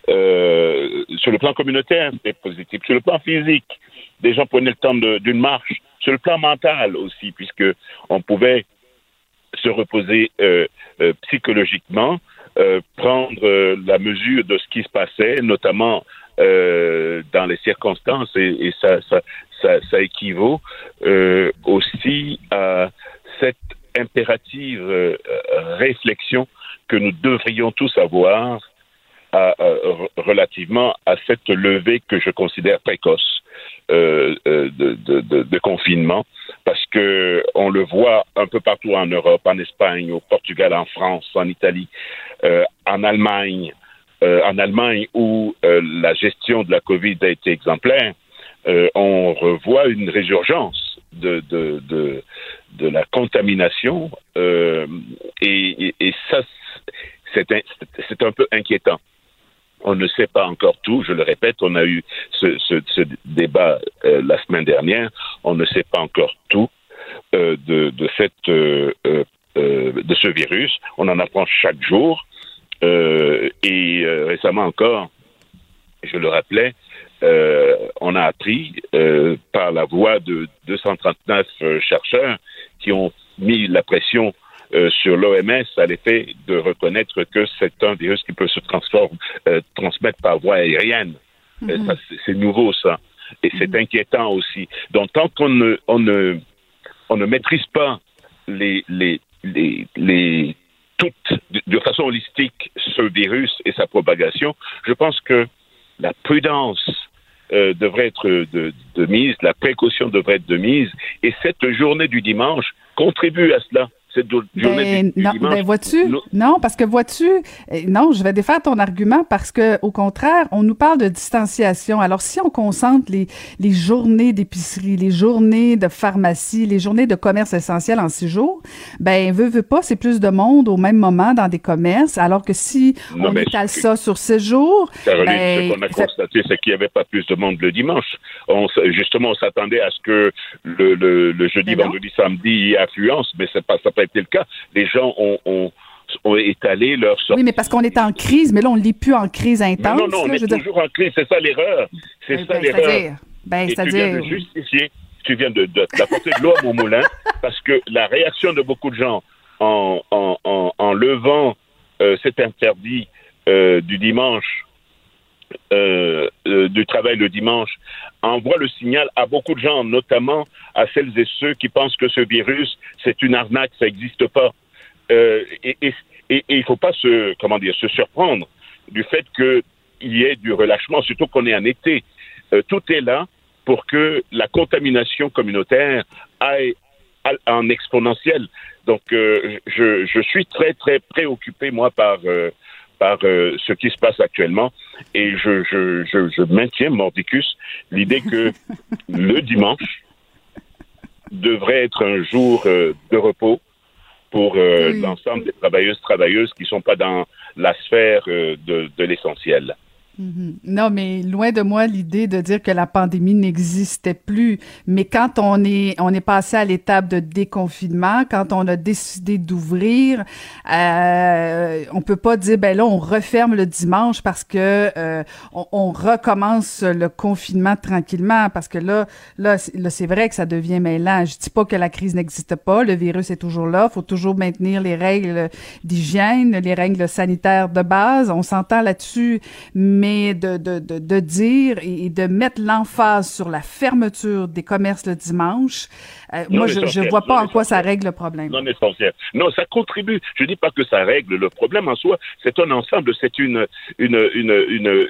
sur le plan communautaire, c'était positif. Sur le plan physique, des gens prenaient le temps d'une marche. Sur le plan mental aussi, puisque on pouvait se reposer psychologiquement euh, prendre euh, la mesure de ce qui se passait, notamment euh, dans les circonstances, et, ça, équivaut aussi à cette impérative réflexion que nous devrions tous avoir relativement à cette levée que je considère précoce euh, de, de, confinement, parce que on le voit un peu partout en Europe, en Espagne, au Portugal, en France, en Italie, euh, en Allemagne, euh, en Allemagne où euh, la gestion de la COVID a été exemplaire, on revoit une résurgence de, de, de, la contamination et, et, ça, c'est un, un peu inquiétant. On ne sait pas encore tout, je le répète, on a eu ce, débat la semaine dernière, on ne sait pas encore tout de, de, cette, de ce virus, on en apprend chaque jour, euh, et euh, récemment encore, je le rappelais, euh, on a appris par la voix de 239 chercheurs qui ont mis la pression sur l'OMS à l'effet de reconnaître que c'est un virus qui peut se transmettre par voie aérienne. Mhm. C'est nouveau ça. Et c'est mhm. inquiétant aussi. Donc tant qu'on ne, on ne, on ne maîtrise pas les, les, les, les toute, de façon holistique ce virus et sa propagation, je pense que la prudence euh, devrait être de, de, mise, la précaution devrait être de mise, et cette journée du dimanche contribue à cela
ben, non, ben, vois-tu, non, parce que vois-tu, eh, non, je vais défaire ton argument parce que au contraire, on nous parle de distanciation. Alors si on concentre les les journées d'épicerie, les journées de pharmacie, les journées de commerce essentiel en six jours, ben veut veut pas, c'est plus de monde au même moment dans des commerces. Alors que si on étale ça sur six jours,
Caroline, ben, ce qu'on a constaté, c'est qu'il y avait pas plus de monde le dimanche. On, justement, on s'attendait à ce que le, le, le jeudi, vendredi, samedi affluence, mais c'est pas ça pas été le cas. Les gens ont, ont ont étalé leur
sortie. Oui, mais parce qu'on est en crise, mais là, on ne l'est plus en crise intense.
Non, non, on est toujours en crise. C'est ça l'erreur. C'est ça ben, l'erreur.
Ben,
tu viens de justifier, tu viens de, d'apporter de l'eau à mon moulin, parce que la réaction de beaucoup de gens en, en, en, en levant euh, cet interdit euh, du dimanche euh, du travail le dimanche envoie le signal à beaucoup de gens, notamment à celles et ceux qui pensent que ce virus, c'est une arnaque, ça n'existe pas. Euh, et, et, et, il ne faut pas se, comment dire, se surprendre du fait qu'il y ait du relâchement, surtout qu'on est en été. Euh, tout est là pour que la contamination communautaire aille en exponentiel. Donc, je, je, suis très, très préoccupé, moi, par par ce qui se passe actuellement. Et je, je, je, je maintiens, Mordicus, l'idée que le dimanche devrait être un jour de repos pour l'ensemble des travailleuses travailleuses qui ne sont pas dans la sphère de, de l'essentiel.
Mhm. Non, mais loin de moi l'idée de dire que la pandémie n'existait plus. Mais quand on est on est passé à l'étape de déconfinement, quand on a décidé d'ouvrir, euh, on peut pas dire ben là on referme le dimanche parce que euh, on, recommence le confinement tranquillement parce que là là c'est vrai que ça devient mêlant. Je dis pas que la crise n'existe pas, le virus est toujours là, faut toujours maintenir les règles d'hygiène, les règles sanitaires de base. On s'entend là-dessus, mais mais de, de, de, de dire et, de mettre l'emphase sur la fermeture des commerces le dimanche, euh, moi, je ne vois pas en quoi ça règle le problème.
Non essentiel. Non, ça contribue. Je dis pas que ça règle le problème en soi. C'est un ensemble, c'est une, une, une, une,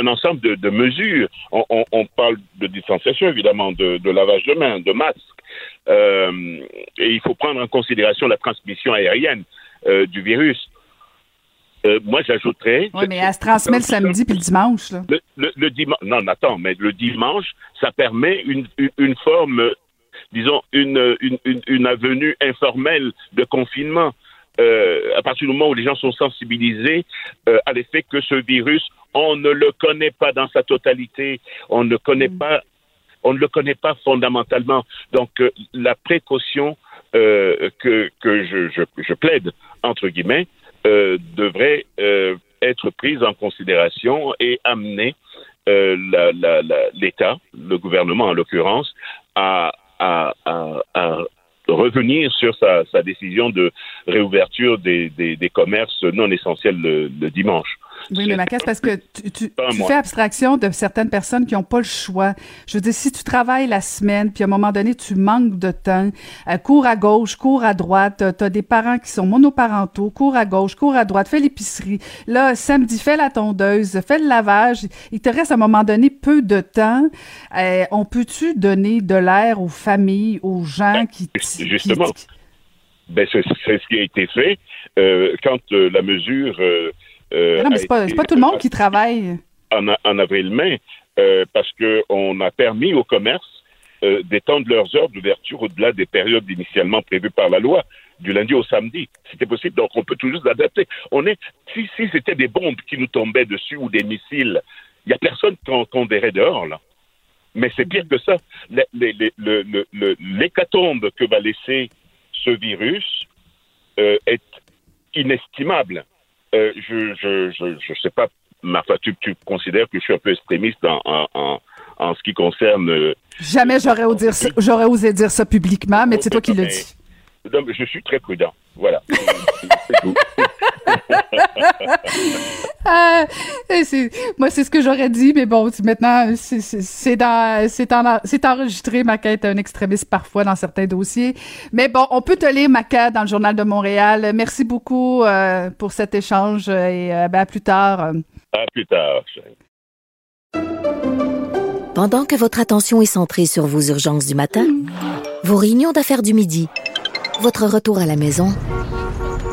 un ensemble de, de mesures. On, on, on, parle de distanciation, évidemment, de, de lavage de mains, de masques. Euh, et il faut prendre en considération la transmission aérienne euh, du virus. Euh, moi, j'ajouterais.
Oui, mais elle se transmet le samedi puis le dimanche. Là.
Le, dimanche. Non, attends, mais le dimanche, ça permet une, une, forme, disons, une, une, une, avenue informelle de confinement. Euh, à partir du moment où les gens sont sensibilisés euh, à l'effet que ce virus, on ne le connaît pas dans sa totalité, on ne connaît mm. pas, on ne le connaît pas fondamentalement. Donc, la précaution que, que je, je, je plaide entre guillemets, devrait euh, être prise en considération et amener euh, l'État, le gouvernement en l'occurrence, à, revenir sur sa, décision de réouverture des commerces non essentiels le dimanche.
Oui, mais Macasse, parce que tu, tu, fais abstraction de certaines personnes qui n'ont pas le choix. Je veux dire, si tu travailles la semaine, puis à un moment donné, tu manques de temps, euh, cours à gauche, cours à droite, tu as des parents qui sont monoparentaux, cours à gauche, cours à droite, fais l'épicerie. Là, samedi, fais la tondeuse, fais le lavage. Il te reste à un moment donné peu de temps. Euh, on peut-tu donner de l'air aux familles, aux gens ben, qui...
Justement. Ben, c'est ce qui a été fait euh, quand la mesure
euh, non, mais c'est pas, pas tout le monde qui travaille.
En, avril-mai, euh, parce qu'on a permis au commerce euh, d'étendre leurs heures d'ouverture au-delà des périodes initialement prévues par la loi, du lundi au samedi. C'était possible, donc on peut toujours s'adapter. On est, si, si c'était des bombes qui nous tombaient dessus ou des missiles, il n'y a personne qu'on verrait dehors, là. Mais c'est pire que ça. L'hécatombe que va laisser ce virus est inestimable. Euh, je, je, je, je, sais pas, Martha, tu, tu considères que je suis un peu extrémiste en, en, en, ce qui concerne. Euh,
Jamais j'aurais osé, dire ça, j'aurais osé dire ça publiquement, mais c'est toi qui le dis.
Non, mais je suis très prudent. Voilà.
Ah, moi, c'est ce que j'aurais dit, mais bon, maintenant, c'est enregistré, ma quête un extrémiste parfois dans certains dossiers. Mais bon, on peut te lire ma quête dans le Journal de Montréal. Merci beaucoup euh, pour cet échange et euh, ben, à plus tard.
À plus tard.
Pendant que votre attention est centrée sur vos urgences du matin, vos réunions d'affaires du midi, votre retour à la maison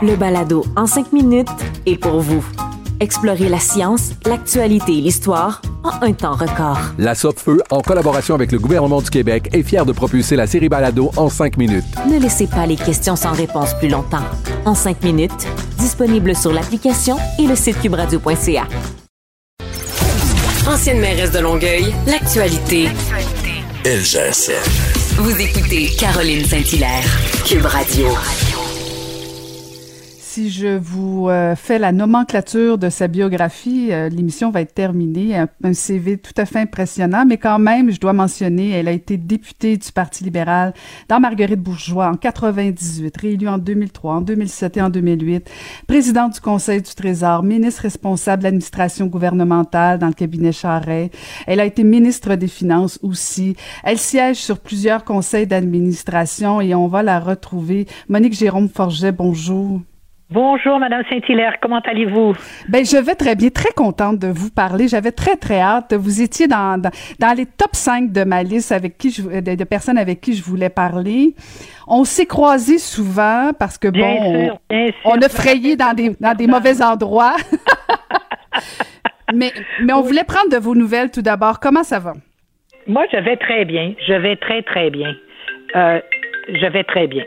Le balado en cinq minutes est pour vous. Explorez la science, l'actualité et l'histoire en un temps record.
La Feu, en collaboration avec le gouvernement du Québec, est fière de propulser la série Balado en cinq minutes.
Ne laissez pas les questions sans réponse plus longtemps. En cinq minutes, disponible sur l'application et le site cubradio.ca.
Ancienne mairesse de Longueuil, l'actualité.
Elle gère ça.
Vous écoutez Caroline Saint-Hilaire, Cube Radio.
Si je vous euh, fais la nomenclature de sa biographie, euh, l'émission va être terminée. Un, CV tout à fait impressionnant, mais quand même, je dois mentionner, elle a été députée du Parti libéral dans Marguerite Bourgeois en 98, réélue en 2003, en 2007 et en 2008, présidente du Conseil du Trésor, ministre responsable de l'administration gouvernementale dans le cabinet Charret. Elle a été ministre des Finances aussi. Elle siège sur plusieurs conseils d'administration et on va la retrouver. Monique Jérôme Forget, bonjour.
Bonjour, Madame Saint-Hilaire. Comment allez-vous?
Ben, je vais très bien. Très contente de vous parler. J'avais très, très hâte. Vous étiez dans, dans, les top 5 de ma liste avec qui je, de, personnes avec qui je voulais parler. On s'est croisés souvent parce que, bon, on, a frayé dans des, dans des mauvais endroits. mais, mais on voulait prendre de vos nouvelles tout d'abord. Comment ça va?
Moi, je vais très bien. Je vais très, très bien. Euh, je vais très bien.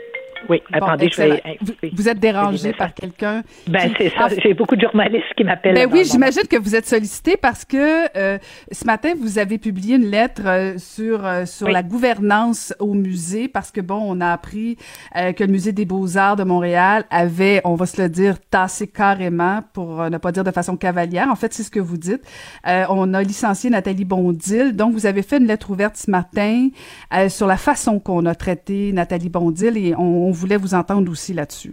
Oui, attendez, je vais.
Vous, êtes dérangé par quelqu'un.
Ben, c'est ça. J'ai beaucoup de journalistes qui m'appellent.
Ben oui, j'imagine que vous êtes sollicité parce que euh, ce matin, vous avez publié une lettre euh, sur, euh, sur la gouvernance au musée parce que, bon, on a appris que le Musée des Beaux-Arts de Montréal avait, on va se le dire, tassé carrément, pour ne pas dire de façon cavalière. En fait, c'est ce que vous dites. on a licencié Nathalie Bondil. Donc, vous avez fait une lettre ouverte ce matin sur la façon qu'on a traité Nathalie Bondil et on on voulait vous entendre aussi là-dessus.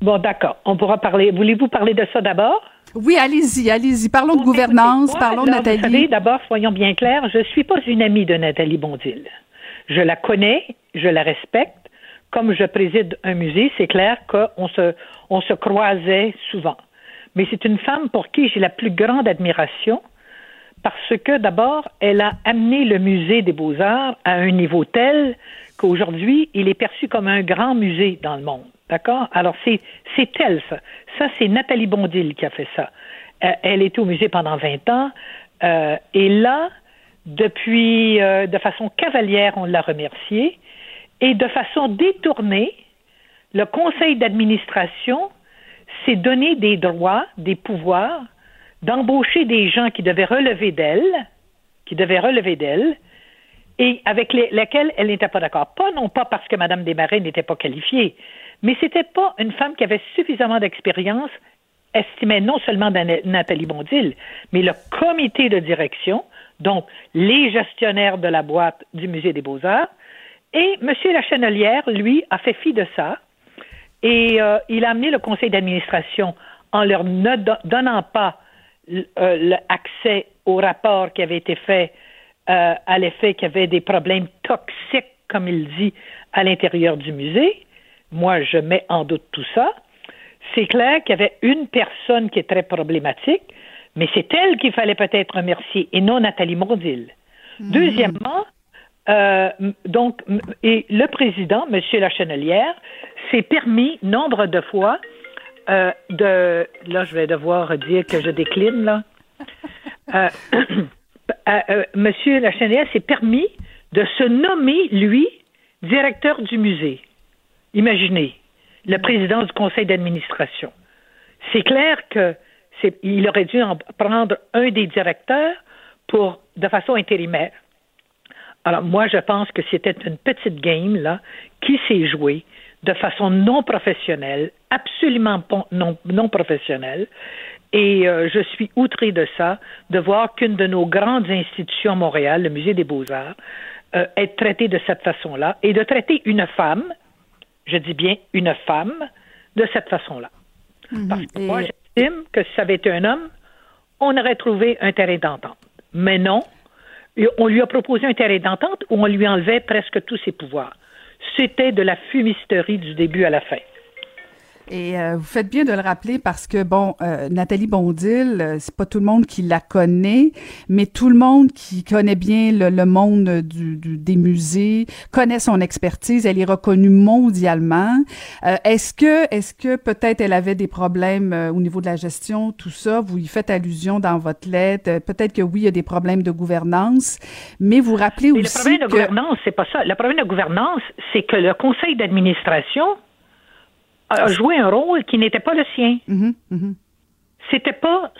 Bon, d'accord. On pourra parler. Voulez-vous parler de ça d'abord?
Oui, allez-y, allez-y. Parlons de gouvernance, parlons de Nathalie. Vous
savez, d'abord, soyons bien clairs, je ne suis pas une amie de Nathalie Bondil. Je la connais, je la respecte. Comme je préside un musée, c'est clair qu'on se, on se croisait souvent. Mais c'est une femme pour qui j'ai la plus grande admiration parce que d'abord, elle a amené le musée des beaux-arts à un niveau tel qu'aujourd'hui, il est perçu comme un grand musée dans le monde. D'accord? Alors, c'est, c'est ça. Ça, c'est Nathalie Bondil qui a fait ça. Euh, elle était au musée pendant 20 ans. Euh, et là, depuis, euh, de façon cavalière, on l'a remerciée. Et de façon détournée, le conseil d'administration s'est donné des droits, des pouvoirs d'embaucher des gens qui devaient relever d'elle, qui devaient relever d'elle, et avec lesquels elle n'était pas d'accord. Pas non pas parce que Mme Desmarais n'était pas qualifiée, mais c'était pas une femme qui avait suffisamment d'expérience, estimait non seulement Nathalie Bondil, mais le comité de direction, donc les gestionnaires de la boîte du Musée des Beaux-Arts, et M. Lachenelière, lui, a fait fi de ça, et euh, il a amené le conseil d'administration en leur ne donnant pas euh, l'accès au rapport qui avait été fait euh, à l'effet qu'il y avait des problèmes toxiques, comme il dit, à l'intérieur du musée. Moi, je mets en doute tout ça. C'est clair qu'il y avait une personne qui est très problématique, mais c'est elle qu'il fallait peut-être remercier et non Nathalie Mondil. Hmm. Deuxièmement, euh, donc, et le président, M. Lachenelière, s'est permis nombre de fois euh, de. Là, je vais devoir dire que je décline, là. Euh, euh, euh, Monsieur Lachenelière s'est permis de se nommer, lui, directeur du musée. Imaginez, le président du conseil d'administration. C'est clair que il aurait dû en prendre un des directeurs pour de façon intérimaire. Alors moi, je pense que c'était une petite game là qui s'est jouée de façon non professionnelle, absolument non, non professionnelle. Et euh, je suis outré de ça, de voir qu'une de nos grandes institutions à Montréal, le Musée des Beaux-Arts, euh, est traitée de cette façon-là et de traiter une femme, je dis bien une femme, de cette façon-là. Mhm. Parce que moi, j'estime que si ça avait été un homme, on aurait trouvé un terrain d'entente. Mais non, on lui a proposé un terrain d'entente où on lui enlevait presque tous ses pouvoirs c'était de la fumisterie du début à la fin.
Et euh, vous faites bien de le rappeler parce que bon, euh, Nathalie Bondil, euh, c'est pas tout le monde qui la connaît, mais tout le monde qui connaît bien le, monde du, des musées connaît son expertise. Elle est reconnue mondialement. est-ce que, est-ce que peut-être elle avait des problèmes au niveau de la gestion, tout ça? Vous y faites allusion dans votre lettre. Peut-être que oui, il y a des problèmes de gouvernance, mais vous rappelez aussi
le problème de gouvernance, c'est pas ça. Le problème de gouvernance, c'est que le conseil d'administration a joué un rôle qui n'était pas le sien. Mm-hmm, mm-hmm. C'était pas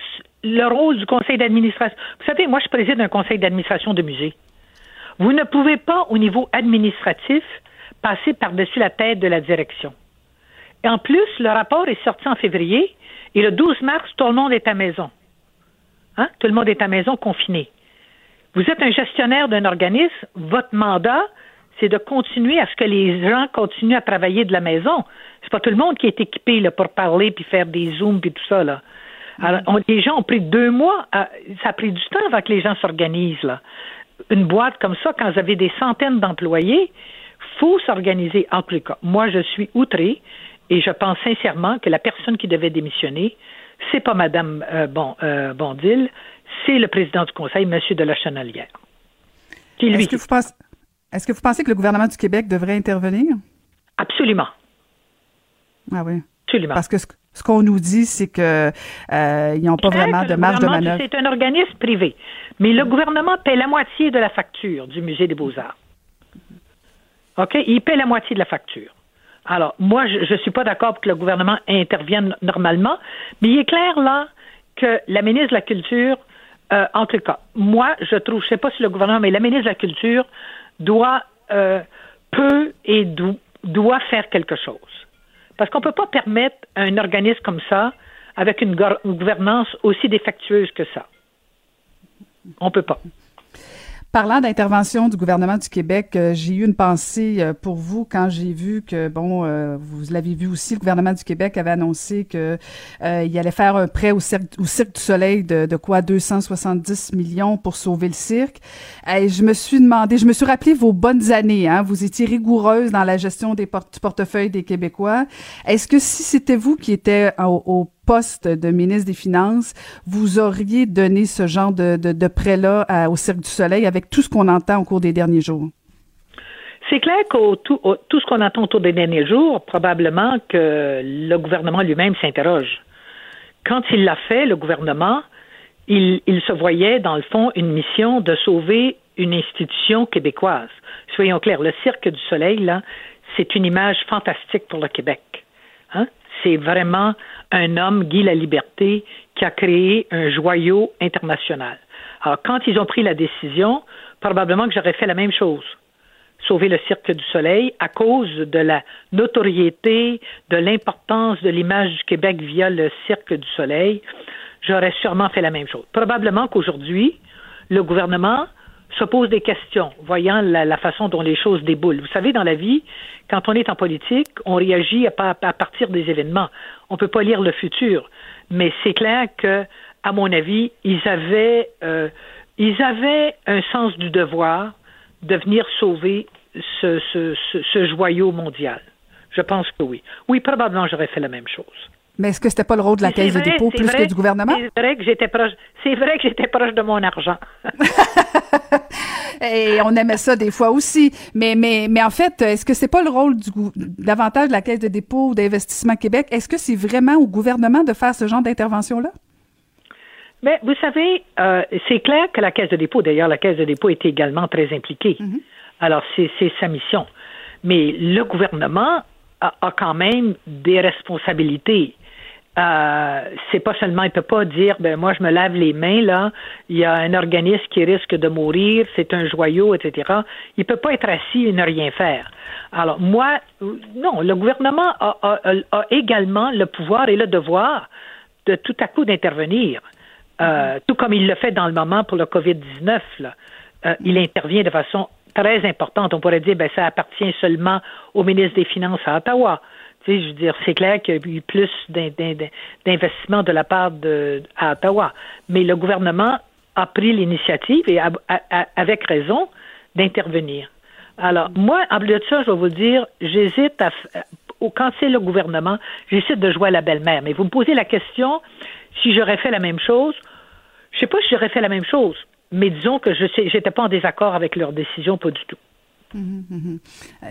le rôle du conseil d'administration. Vous savez, moi, je préside un conseil d'administration de musée. Vous ne pouvez pas, au niveau administratif, passer par-dessus la tête de la direction. Et en plus, le rapport est sorti en février et le 12 mars, tout le monde est à maison. Hein? Tout le monde est à maison confiné. Vous êtes un gestionnaire d'un organisme, votre mandat, c'est de continuer à ce que les gens continuent à travailler de la maison. C'est pas tout le monde qui est équipé là, pour parler puis faire des zooms puis tout ça là. Alors, les gens ont pris deux mois. ça a pris du temps avant que les gens s'organisent là. Une boîte comme ça, quand vous avez des centaines d'employés, faut s'organiser. En tout cas, moi, je suis outré et je pense sincèrement que la personne qui devait démissionner, c'est pas Madame euh, bon, euh, Bondil, c'est le président du Conseil, Monsieur de la Chenalière.
Vous pensez, est-ce que vous pensez que le gouvernement du Québec devrait intervenir?
Absolument.
Ah oui.
Absolument.
Parce que ce, qu'on nous dit, c'est que euh, ils n'ont pas vraiment de marge de manœuvre.
C'est un organisme privé, mais le gouvernement paie la moitié de la facture du musée des Beaux-Arts. OK? Il paie la moitié de la facture. Alors, moi, je ne suis pas d'accord pour que le gouvernement intervienne normalement, mais il est clair là que la ministre de la Culture euh, en tout cas, moi, je trouve, je sais pas si le gouvernement, mais la ministre de la Culture doit, euh, peut et doit faire quelque chose. Parce qu'on ne peut pas permettre un organisme comme ça, avec une, gouvernance aussi défectueuse que ça. On ne peut pas.
Parlant d'intervention du gouvernement du Québec, euh, j'ai eu une pensée euh, pour vous quand j'ai vu que, bon, euh, vous l'avez vu aussi, le gouvernement du Québec avait annoncé que il allait faire un prêt au Cirque, du Soleil de, de, quoi 270 millions pour sauver le cirque. Et je me suis demandé, je me suis rappelé vos bonnes années. Hein, vous étiez rigoureuse dans la gestion des du portefeuille des Québécois. Est-ce que si c'était vous qui étiez au, au poste de ministre des Finances, vous auriez donné ce genre de, de, prêt-là au Cirque du Soleil avec tout ce qu'on entend au cours des derniers jours?
C'est clair que tout, tout, ce qu'on entend autour des derniers jours, probablement que le gouvernement lui-même s'interroge. Quand il l'a fait, le gouvernement, il, il, se voyait, dans le fond, une mission de sauver une institution québécoise. Soyons clairs, le Cirque du Soleil, là, c'est une image fantastique pour le Québec. Hein? C'est vraiment un homme, Guy La Liberté, qui a créé un joyau international. Alors, quand ils ont pris la décision, probablement que j'aurais fait la même chose. Sauver le Cirque du Soleil à cause de la notoriété, de l'importance de l'image du Québec via le Cirque du Soleil, j'aurais sûrement fait la même chose. Probablement qu'aujourd'hui, le gouvernement se pose des questions, voyant la, façon dont les choses déboulent. Vous savez, dans la vie, quand on est en politique, on réagit à, à partir des événements. On ne peut pas lire le futur. Mais c'est clair que, à mon avis, ils avaient, euh, ils avaient un sens du devoir de venir sauver ce, ce, ce joyau mondial. Je pense que oui. Oui, probablement j'aurais fait la même chose.
Mais est-ce que c'était pas le rôle de la Caisse de dépôt plus que du gouvernement?
C'est vrai que j'étais proche. C'est vrai que j'étais proche de mon argent.
Et on aimait ça des fois aussi. Mais, mais, mais en fait, est-ce que c'est pas le rôle du davantage de la Caisse de dépôt ou d'investissement Québec? Est-ce que c'est vraiment au gouvernement de faire ce genre d'intervention-là?
Mais vous savez, euh, c'est clair que la Caisse de dépôt, d'ailleurs, la Caisse de dépôt est également très impliquée. Mm-hmm. Alors, c'est sa mission. Mais le gouvernement a, a, quand même des responsabilités. Euh, c'est pas seulement, il peut pas dire, ben moi je me lave les mains là, il y a un organisme qui risque de mourir, c'est un joyau, etc. Il peut pas être assis et ne rien faire. Alors moi, non, le gouvernement a, également le pouvoir et le devoir de tout à coup d'intervenir, euh, tout comme il le fait dans le moment pour le Covid-19. Euh, il intervient de façon très importante. On pourrait dire, ben ça appartient seulement au ministre des Finances à Ottawa je veux dire, c'est clair qu'il y a eu plus d'investissements de la part de à Ottawa, mais le gouvernement a pris l'initiative et avec raison d'intervenir. Alors, moi, en plus de ça, je vais vous dire, j'hésite à quand c'est le gouvernement, j'hésite de jouer à la belle-mère. Mais vous me posez la question si j'aurais fait la même chose. Je sais pas si j'aurais fait la même chose, mais disons que je n'étais pas en désaccord avec leur décision, pas du tout.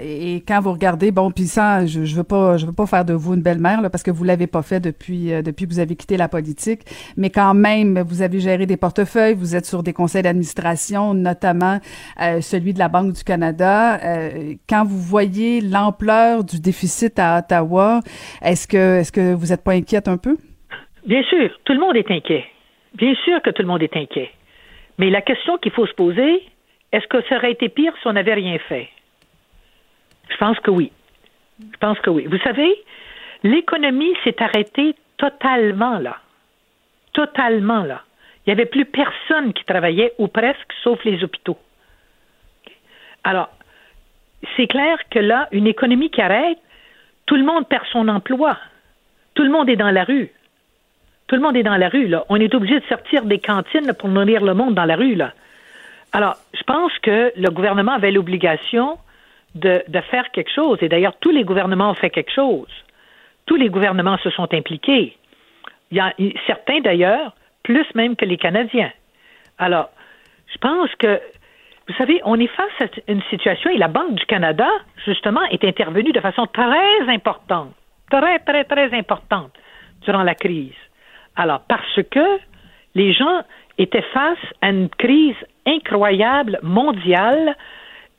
Et quand vous regardez, bon, puis ça, je, je veux pas, je veux pas faire de vous une belle-mère là, parce que vous l'avez pas fait depuis euh, depuis que vous avez quitté la politique, mais quand même, vous avez géré des portefeuilles, vous êtes sur des conseils d'administration, notamment euh, celui de la Banque du Canada. Euh, quand vous voyez l'ampleur du déficit à Ottawa, est-ce que est-ce que vous êtes pas inquiète un peu?
Bien sûr, tout le monde est inquiet. Bien sûr que tout le monde est inquiet. Mais la question qu'il faut se poser, est-ce que ça aurait été pire si on n'avait rien fait? Je pense que oui. Je pense que oui. Vous savez, L'économie s'est arrêtée totalement là. Totalement là. Il n'y avait plus personne qui travaillait, ou presque, sauf les hôpitaux. Alors, c'est clair que là, une économie qui arrête, tout le monde perd son emploi. Tout le monde est dans la rue. Tout le monde est dans la rue, là. On est obligé de sortir des cantines pour nourrir le monde dans la rue, là. Alors, je pense que le gouvernement avait l'obligation de, faire quelque chose. Et d'ailleurs, tous les gouvernements ont fait quelque chose. Tous les gouvernements se sont impliqués. Il y a certains, d'ailleurs, plus même que les Canadiens. Alors, je pense que, vous savez, on est face à une situation et la Banque du Canada, justement, est intervenue de façon très importante, très, très, très importante durant la crise. Alors, parce que les gens étaient face à une crise incroyable, mondiale,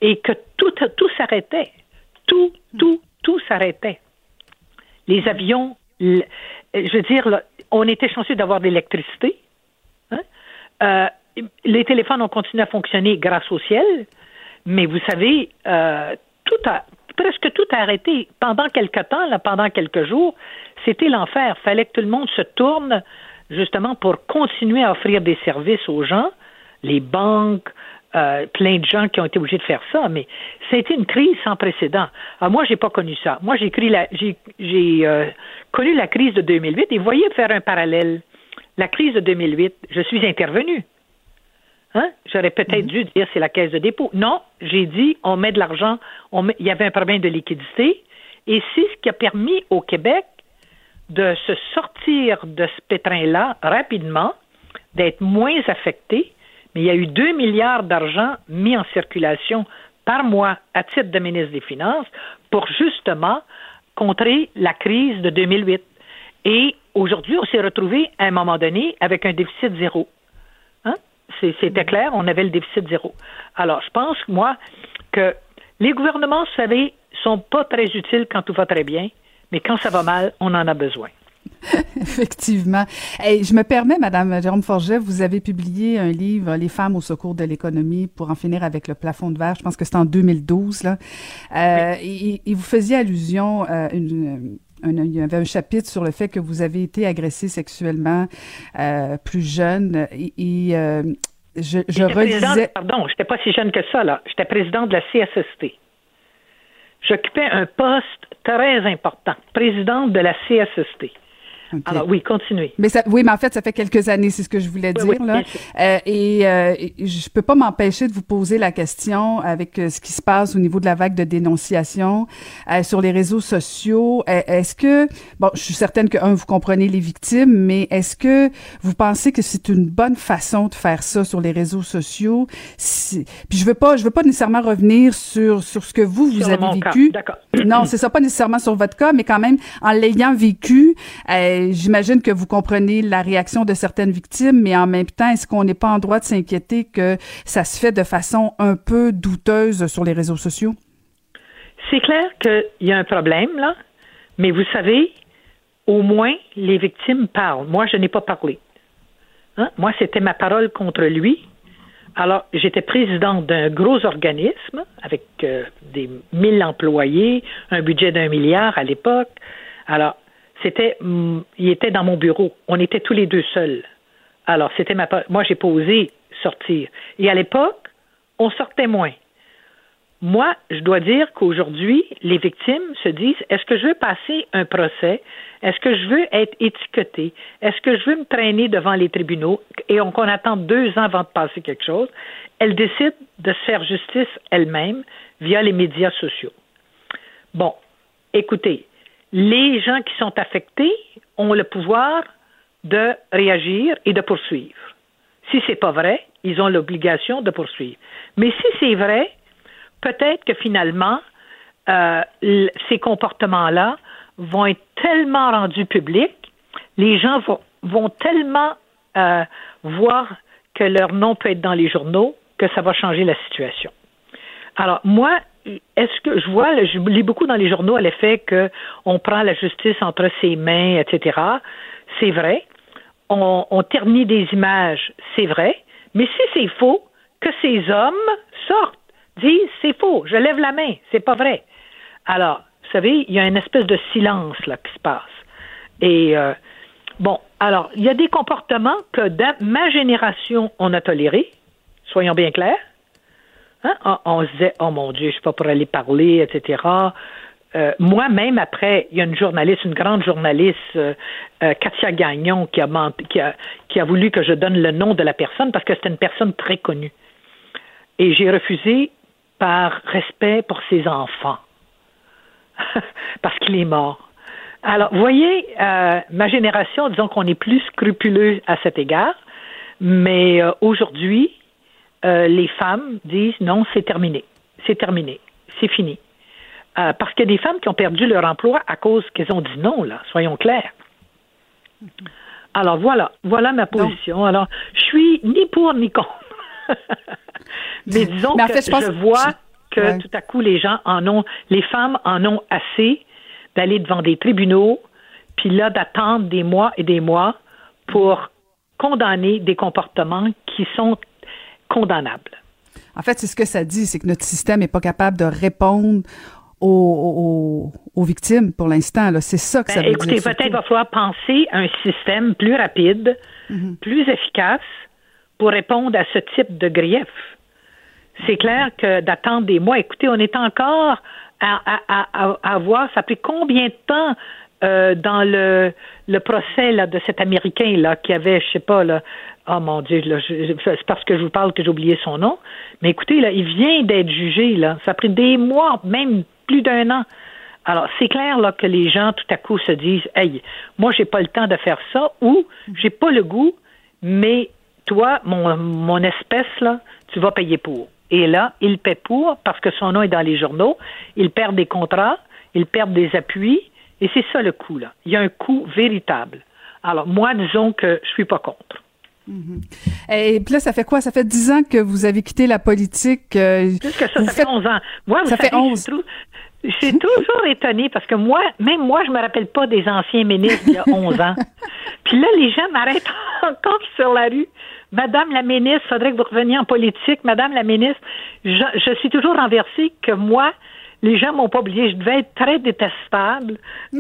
et que tout, tout s'arrêtait. Tout, tout, tout s'arrêtait. Les avions, je veux dire, on était chanceux d'avoir de l'électricité. Hein. Euh, les téléphones ont continué à fonctionner grâce au ciel, mais vous savez, euh, tout a, presque tout a arrêté. Pendant quelque temps, là, pendant quelques jours, c'était l'enfer. Il Fallait que tout le monde se tourne justement pour continuer à offrir des services aux gens, les banques, euh, plein de gens qui ont été obligés de faire ça, mais été une crise sans précédent. Alors moi, j'ai pas connu ça. Moi, j'ai j'ai euh, connu la crise de 2008 et voyez faire un parallèle. La crise de 2008, je suis intervenu. Hein? J'aurais peut-être mhm. dû dire c'est la caisse de dépôt. Non, j'ai dit on met de l'argent, il y avait un problème de liquidité et c'est ce qui a permis au Québec de se sortir de ce pétrin-là rapidement, d'être moins affecté, mais il y a eu 2 milliards d'argent mis en circulation par mois à titre de ministre des Finances pour justement contrer la crise de 2008. Et aujourd'hui, on s'est retrouvé à un moment donné avec un déficit zéro. Hein? C'était clair, on avait le déficit zéro. Alors, je pense, moi, que les gouvernements, vous savez, sont pas très utiles quand tout va très bien mais quand ça va mal, on en a besoin.
Effectivement. Et je me permets, Madame Jérôme Forget, vous avez publié un livre, Les femmes au secours de l'économie, pour en finir avec le plafond de verre. Je pense que c'était en 2012. Là. Euh, et, vous faisiez allusion à une, il y avait un chapitre sur le fait que vous avez été agressé sexuellement euh, plus jeune et, euh, je, je redisais...
Pardon, j'étais pas si jeune que ça là. J'étais président de la CSST. J'occupais un poste très important, présidente de la CSST. Alors oui, continuez.
Mais ça, oui, mais en fait, ça fait quelques années, c'est ce que je voulais dire là. Euh, et, euh, je peux pas m'empêcher de vous poser la question avec euh, ce qui se passe au niveau de la vague de dénonciation euh, sur les réseaux sociaux. Euh, est-ce que, bon, je suis certaine que un, vous comprenez les victimes, mais est-ce que vous pensez que c'est une bonne façon de faire ça sur les réseaux sociaux? Puis je veux pas, je veux pas nécessairement revenir sur sur ce que vous vous avez vécu. Non, c'est ça, pas nécessairement sur votre cas, mais quand même en l'ayant vécu. Euh, ben, j'imagine que vous comprenez la réaction de certaines victimes, mais en même temps, est-ce qu'on n'est pas en droit de s'inquiéter que ça se fait de façon un peu douteuse sur les réseaux sociaux?
C'est clair qu'il y a un problème, là, mais vous savez, au moins, les victimes parlent. Moi, je n'ai pas parlé. Hein? Moi, c'était ma parole contre lui. Alors, j'étais présidente d'un gros organisme avec euh, des mille employés, un budget d'un milliard à l'époque. Alors, c'était, mm, il était dans mon bureau. On était tous les deux seuls. Alors, c'était ma, moi, j'ai pas osé sortir. Et à l'époque, on sortait moins. Moi, je dois dire qu'aujourd'hui, les victimes se disent est-ce que je veux passer un procès? Est-ce que je veux être étiqueté Est-ce que je veux me traîner devant les tribunaux? Et qu'on attend deux ans avant de passer quelque chose Elles décident de se faire justice elles-mêmes via les médias sociaux. Bon, écoutez, les gens qui sont affectés ont le pouvoir de réagir et de poursuivre. Si c'est pas vrai, ils ont l'obligation de poursuivre. Mais si c'est vrai, peut-être que finalement, euh, ces comportements-là vont être tellement rendus publics, les gens vont, tellement euh, voir que leur nom peut être dans les journaux que ça va changer la situation. Alors, moi, est-ce que je vois, je lis beaucoup dans les journaux à l'effet qu'on prend la justice entre ses mains, etc. C'est vrai. On, on ternit des images, c'est vrai. Mais si c'est faux, que ces hommes sortent, disent c'est faux, je lève la main, c'est pas vrai. Alors, Vous savez, il y a une espèce de silence là qui se passe. Et euh, bon, alors, il y a des comportements que dans ma génération, on a tolérés, soyons bien clairs. Hein? On, se disait, oh mon Dieu, je suis pas pour aller parler, etc. Euh, moi, même après, il y a une journaliste, une grande journaliste, euh, euh, Katia Gagnon, qui a, qui, a, qui a voulu que je donne le nom de la personne parce que c'était une personne très connue. Et j'ai refusé par respect pour ses enfants, parce qu'il est mort. Alors, vous voyez, ma génération, disons qu'on est plus scrupuleux à cet égard, mais aujourd'hui, les femmes disent non, c'est terminé, c'est terminé, c'est fini. Euh, parce qu'il y a des femmes qui ont perdu leur emploi à cause qu'elles ont dit non, là, soyons clairs. Alors voilà, voilà ma position. Alors, je suis ni pour ni contre. Mais disons que je, vois que tout à coup les gens en ont, les femmes en ont assez d'aller devant des tribunaux, puis là d'attendre des mois et des mois pour condamner des comportements qui sont condamnables.
En fait, c'est ce que ça dit, c'est que notre système n'est pas capable de répondre aux, victimes pour l'instant. C'est ça que ça
ben,
veut
écoutez,
dire.
Écoutez, peut-être va falloir penser à un système plus rapide, mhm. plus efficace pour répondre à ce type de grief. C'est clair que d'attendre des mois, écoutez, on est encore à, à, à, voir, ça a pris combien de temps euh, dans le, procès là, de cet Américain là, qui avait, je sais pas, là, oh mon Dieu, c'est parce que je vous parle que j'ai oublié son nom. Mais écoutez, là, il vient d'être jugé, là. Ça a pris des mois, même plus d'un an. Alors, c'est clair là, que les gens, tout à coup, se disent Hey, moi, j'ai pas le temps de faire ça ou j'ai pas le goût, mais toi, mon, mon espèce, là, tu vas payer pour. Et là, il paie pour parce que son nom est dans les journaux. Il perd des contrats, il perd des appuis, et c'est ça le coût, là. Il y a un coût véritable. Alors, moi, disons que je suis pas contre.
Mm-hmm. Et puis là, ça fait quoi? Ça fait dix ans que vous avez quitté la politique.
Euh, Plus que ça, ça fait onze ans. Moi, vous ça fait 11. Je suis toujours étonnée parce que moi, même moi, je me rappelle pas des anciens ministres il y a 11 ans. Puis là, les gens m'arrêtent encore sur la rue. Madame la ministre, faudrait que vous reveniez en politique. Madame la ministre, je, je suis toujours renversée que moi, les gens m'ont pas oublié. Je devais être très détestable.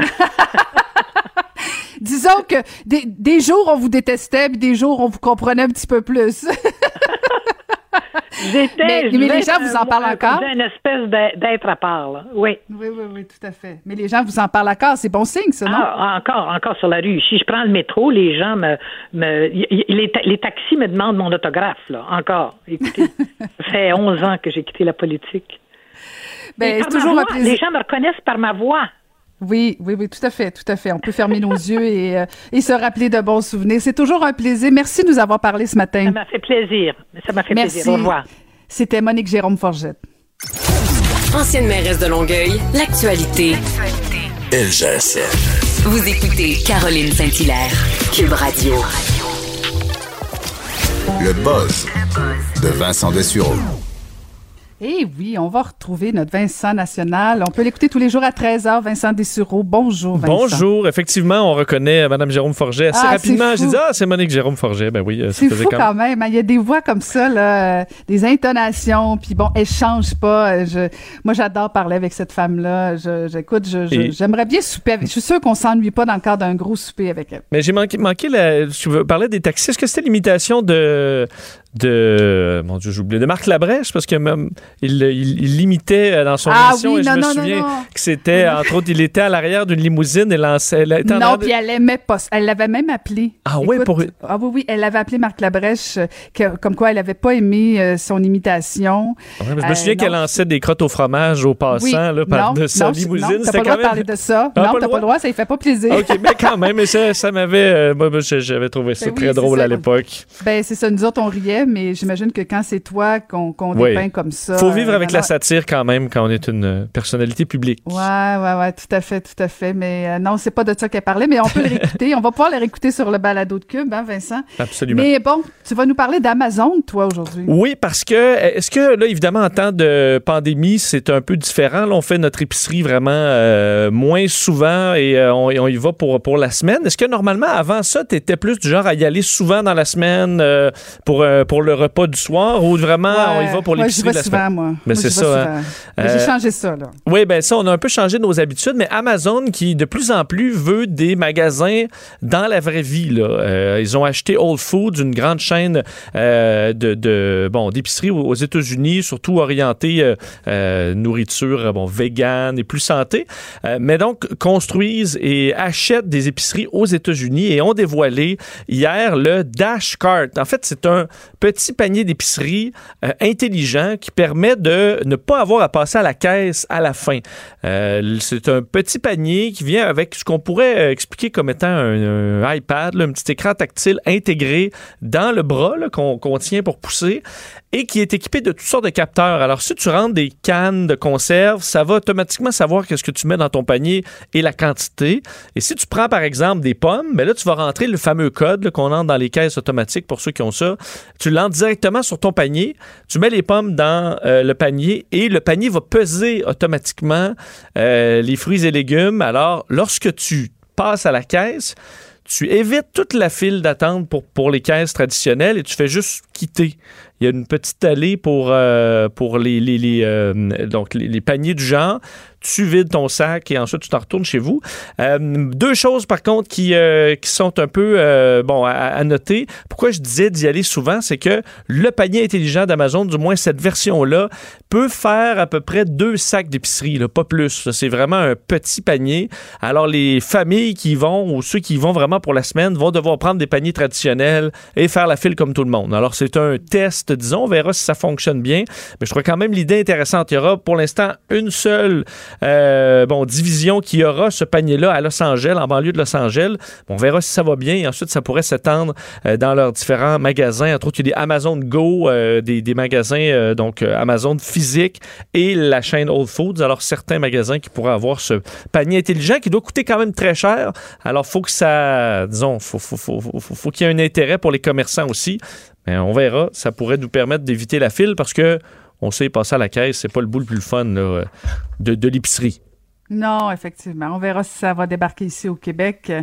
Disons que des, des, jours, on vous détestait, puis des jours, on vous comprenait un petit peu plus.
J'étais.
Mais, mais les gens vous en parlent encore?
une espèce d'être à part, Oui.
Oui, oui, oui, tout à fait. Mais les gens vous en parlent encore. C'est bon signe, ça, non?
Ah, encore, encore sur la rue. Si je prends le métro, les gens me. me les, les taxis me demandent mon autographe, là. Encore. Écoutez, ça fait 11 ans que j'ai quitté la politique. Ben, c'est toujours un plaisir. Les gens me reconnaissent par ma voix.
Oui, oui, oui, tout à fait, tout à fait. On peut fermer nos yeux et, euh, et, se rappeler de bons souvenirs. C'est toujours un plaisir. Merci de nous avoir parlé ce matin.
Ça m'a fait plaisir. Ça m'a fait plaisir. Au revoir.
C'était Monique Jérôme Forgette.
Ancienne mairesse de Longueuil, l'actualité.
LGS.
Vous écoutez Caroline Saint-Hilaire, Cube Radio.
Le buzz de Vincent Dessureau.
Eh oui, on va retrouver notre Vincent National. On peut l'écouter tous les jours à 13h. Vincent Dessureau, bonjour Vincent.
Bonjour. Effectivement, on reconnaît Mme Jérôme Forget assez ah, rapidement. J'ai dit, ah, c'est Monique Jérôme Forget. Ben oui,
euh, c'est fou quand même. Il y a des voix comme ça, là, euh, des intonations, puis bon, elle change pas. Je, moi, j'adore parler avec cette femme-là. J'écoute, j'aimerais bien souper. Je suis sûre qu'on s'ennuie pas dans le cadre d'un gros souper avec elle.
Mais j'ai manqué, manqué la, je parlais des taxis. Est-ce que c'était l'imitation de, de mon Dieu, j'oublie de Marc Labrèche parce que même il, il, l'imitait euh, dans son ah, émission et je me souviens que c'était entre autres il était à l'arrière d'une limousine et lançait
non puis elle aimait pas elle l'avait même appelé.
Ah oui pour
ah oui oui elle l'avait appelé Marc Labrèche euh, comme quoi elle avait pas aimé euh, son imitation.
Je me souviens qu'elle lançait des crottes au fromage aux passants là, par de sa limousine
non t'as pas le droit de parler de ça. Ah, non t'as pas le droit? ça lui fait pas plaisir.
Ok mais quand même ça, ça m'avait moi j'avais trouvé ça ben très drôle à l'époque.
Ben c'est ça nous autres on riait mais j'imagine que quand c'est toi qu'on dépeint comme ça.
Faut vivre avec la satire quand même quand on est une euh, personnalité publique.
Ouais, ouais, ouais, tout à fait, tout à fait. Mais euh, non, c'est pas de ça qu'elle parlait, mais on peut le réécouter. on va pouvoir le réécouter sur le balado de Cube, hein, Vincent?
Absolument.
Mais bon, tu vas nous parler d'Amazon, toi, aujourd'hui.
Oui, parce que, est-ce que, là, évidemment, en temps de pandémie, c'est un peu différent. Là, on fait notre épicerie vraiment euh, moins souvent et on, y va pour, pour la semaine. Est-ce que normalement, avant ça, tu étais plus du genre à y aller souvent dans la semaine pour, pour le repas du soir ou vraiment on y va pour l'épicerie de la
souvent, moi.
Mais c'est ça. Hein.
J'ai changé ça, là.
Oui, ben ça, on a un peu changé nos habitudes, mais Amazon qui de plus en plus veut des magasins dans la vraie vie. Là. ils ont acheté Whole Foods, une grande chaîne de, de, bon d'épicerie aux États-Unis, surtout orientée nourriture bon vegan et plus santé. mais donc construisent et achètent des épiceries aux États-Unis et ont dévoilé hier le Dash Cart. En fait, c'est un petit panier d'épicerie euh, intelligent qui permet de ne pas avoir à passer à la caisse à la fin. Euh, c'est un petit panier qui vient avec ce qu'on pourrait euh, expliquer comme étant un, iPad, un petit écran tactile intégré dans le bras qu'on tient pour pousser et qui est équipé de toutes sortes de capteurs. Alors, si tu rentres des cannes de conserve, ça va automatiquement savoir qu'est-ce que tu mets dans ton panier et la quantité. Et si tu prends, par exemple, des pommes, ben là, tu vas rentrer le fameux code qu'on entre dans les caisses automatiques pour ceux qui ont ça. Tu l'entres directement sur ton panier, tu mets les pommes dans euh, le panier et le panier va peser automatiquement euh, les fruits et légumes. Alors, lorsque tu passes à la caisse, tu évites toute la file d'attente pour, pour les caisses traditionnelles et tu fais juste quitter. Il y a une petite allée pour, euh, pour les, les, les donc les, paniers du genre tu vides ton sac et ensuite tu t'en retournes chez vous. Euh, deux choses par contre qui, euh, qui sont un peu euh, bon à, noter. Pourquoi je disais d'y aller souvent, c'est que le panier intelligent d'Amazon, du moins cette version-là, peut faire à peu près deux sacs d'épicerie, pas plus. C'est vraiment un petit panier. Alors les familles qui vont ou ceux qui vont vraiment pour la semaine vont devoir prendre des paniers traditionnels et faire la file comme tout le monde. Alors c'est un test, disons, on verra si ça fonctionne bien. Mais je crois quand même l'idée intéressante. Il y aura pour l'instant une seule euh, bon, division qui aura ce panier-là à Los Angeles, en banlieue de Los Angeles. on verra si ça va bien. Et ensuite, ça pourrait s'étendre euh, dans leurs différents magasins. Entre autres, il y a des Amazon Go, euh, des, magasins, donc Amazon physique et la chaîne Old Foods. Alors, certains magasins qui pourraient avoir ce panier intelligent qui doit coûter quand même très cher. Alors, faut que ça, disons, faut, faut, faut qu'il y ait un intérêt pour les commerçants aussi. Mais on verra. Ça pourrait nous permettre d'éviter la file parce que on sait passer à la caisse, c'est pas le bout le plus fun de, de l'épicerie.
Non, effectivement. On verra si ça va débarquer ici au Québec. Euh,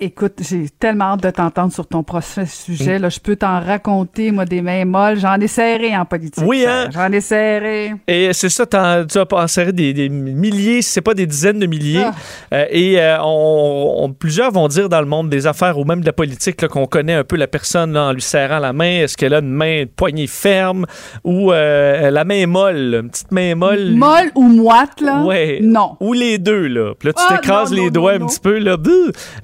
écoute, j'ai tellement hâte de t'entendre sur ton prochain sujet. Là, je peux t'en raconter, moi, des mains molles. J'en ai serré en politique.
Oui, hein?
J'en ai serré.
Et c'est ça, tu as en serré des, des milliers, si c'est pas des dizaines de milliers. Ah. Euh, et euh, on, plusieurs vont dire dans le monde des affaires ou même de la politique qu'on connaît un peu la personne en lui serrant la main. Est-ce qu'elle a une main, une poignée ferme ou la main molle, une petite main molle?
Molle ou moite, là?
Oui.
Non
les deux, là. Puis là, tu ah, t'écrases les doigts un petit peu, là.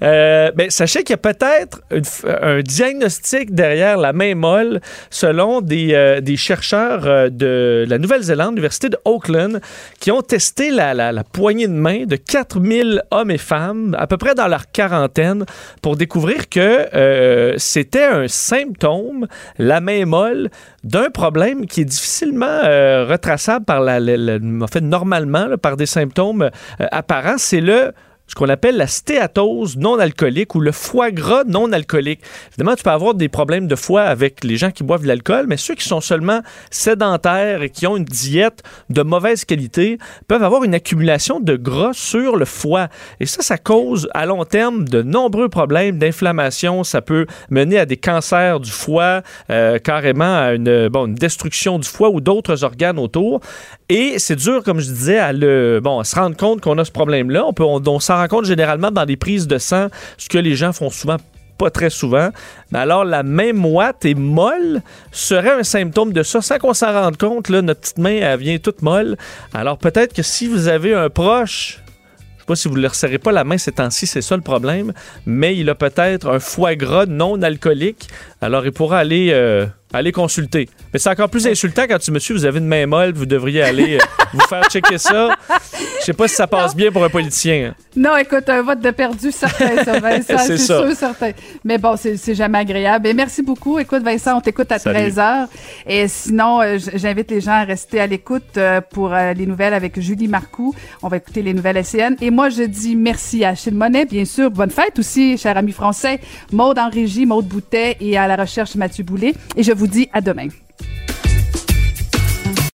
Euh, ben, sachez qu'il y a peut-être un diagnostic derrière la main molle selon des, euh, des chercheurs euh, de la Nouvelle-Zélande, l'Université de Auckland, qui ont testé la, la, la, poignée de main de 4000 hommes et femmes, à peu près dans leur quarantaine, pour découvrir que euh, c'était un symptôme, la main molle, d'un problème qui est difficilement euh, retraçable par la, en fait, normalement par des symptômes euh, apparents. C'est le ce qu'on appelle la stéatose non alcoolique ou le foie gras non alcoolique. Évidemment, tu peux avoir des problèmes de foie avec les gens qui boivent de l'alcool, mais ceux qui sont seulement sédentaires et qui ont une diète de mauvaise qualité peuvent avoir une accumulation de gras sur le foie. Et ça, ça cause à long terme de nombreux problèmes d'inflammation. Ça peut mener à des cancers du foie, euh, carrément à une, bon, une destruction du foie ou d'autres organes autour. Et c'est dur, comme je disais, à, le, bon, se rendre compte qu'on a ce problème-là. On, peut, on, s'en rend compte généralement dans des prises de sang, ce que les gens font souvent pas très souvent. Mais alors, la main moite et molle serait un symptôme de ça. Sans qu'on s'en rende compte, là, notre petite main, elle vient toute molle. Alors, peut-être que si vous avez un proche je sais pas si vous ne le resserrez pas la main ces temps-ci, c'est ça le problème, mais il a peut-être un foie gras non alcoolique, alors il pourra aller euh, allez consulter. Mais c'est encore plus insultant quand tu me suis, vous avez une main molle, vous devriez aller euh, vous faire checker ça. Je sais pas si ça passe bien pour un politicien. Hein.
Non, écoute, un vote de perdu certain, ça, Vincent. c'est sûr, certain. Mais bon, c'est jamais agréable. Et merci beaucoup. Écoute, Vincent, on t'écoute à 13h. Et sinon, euh, j'invite les gens à rester à l'écoute pour les nouvelles avec Julie Marcoux. On va écouter les nouvelles SCN. Et moi, je dis merci à Achille Monet, bien sûr. Bonne fête aussi, cher ami français. Maude en régie, Maude Boutet et à la recherche Mathieu Boulet. Et je vous dis à demain.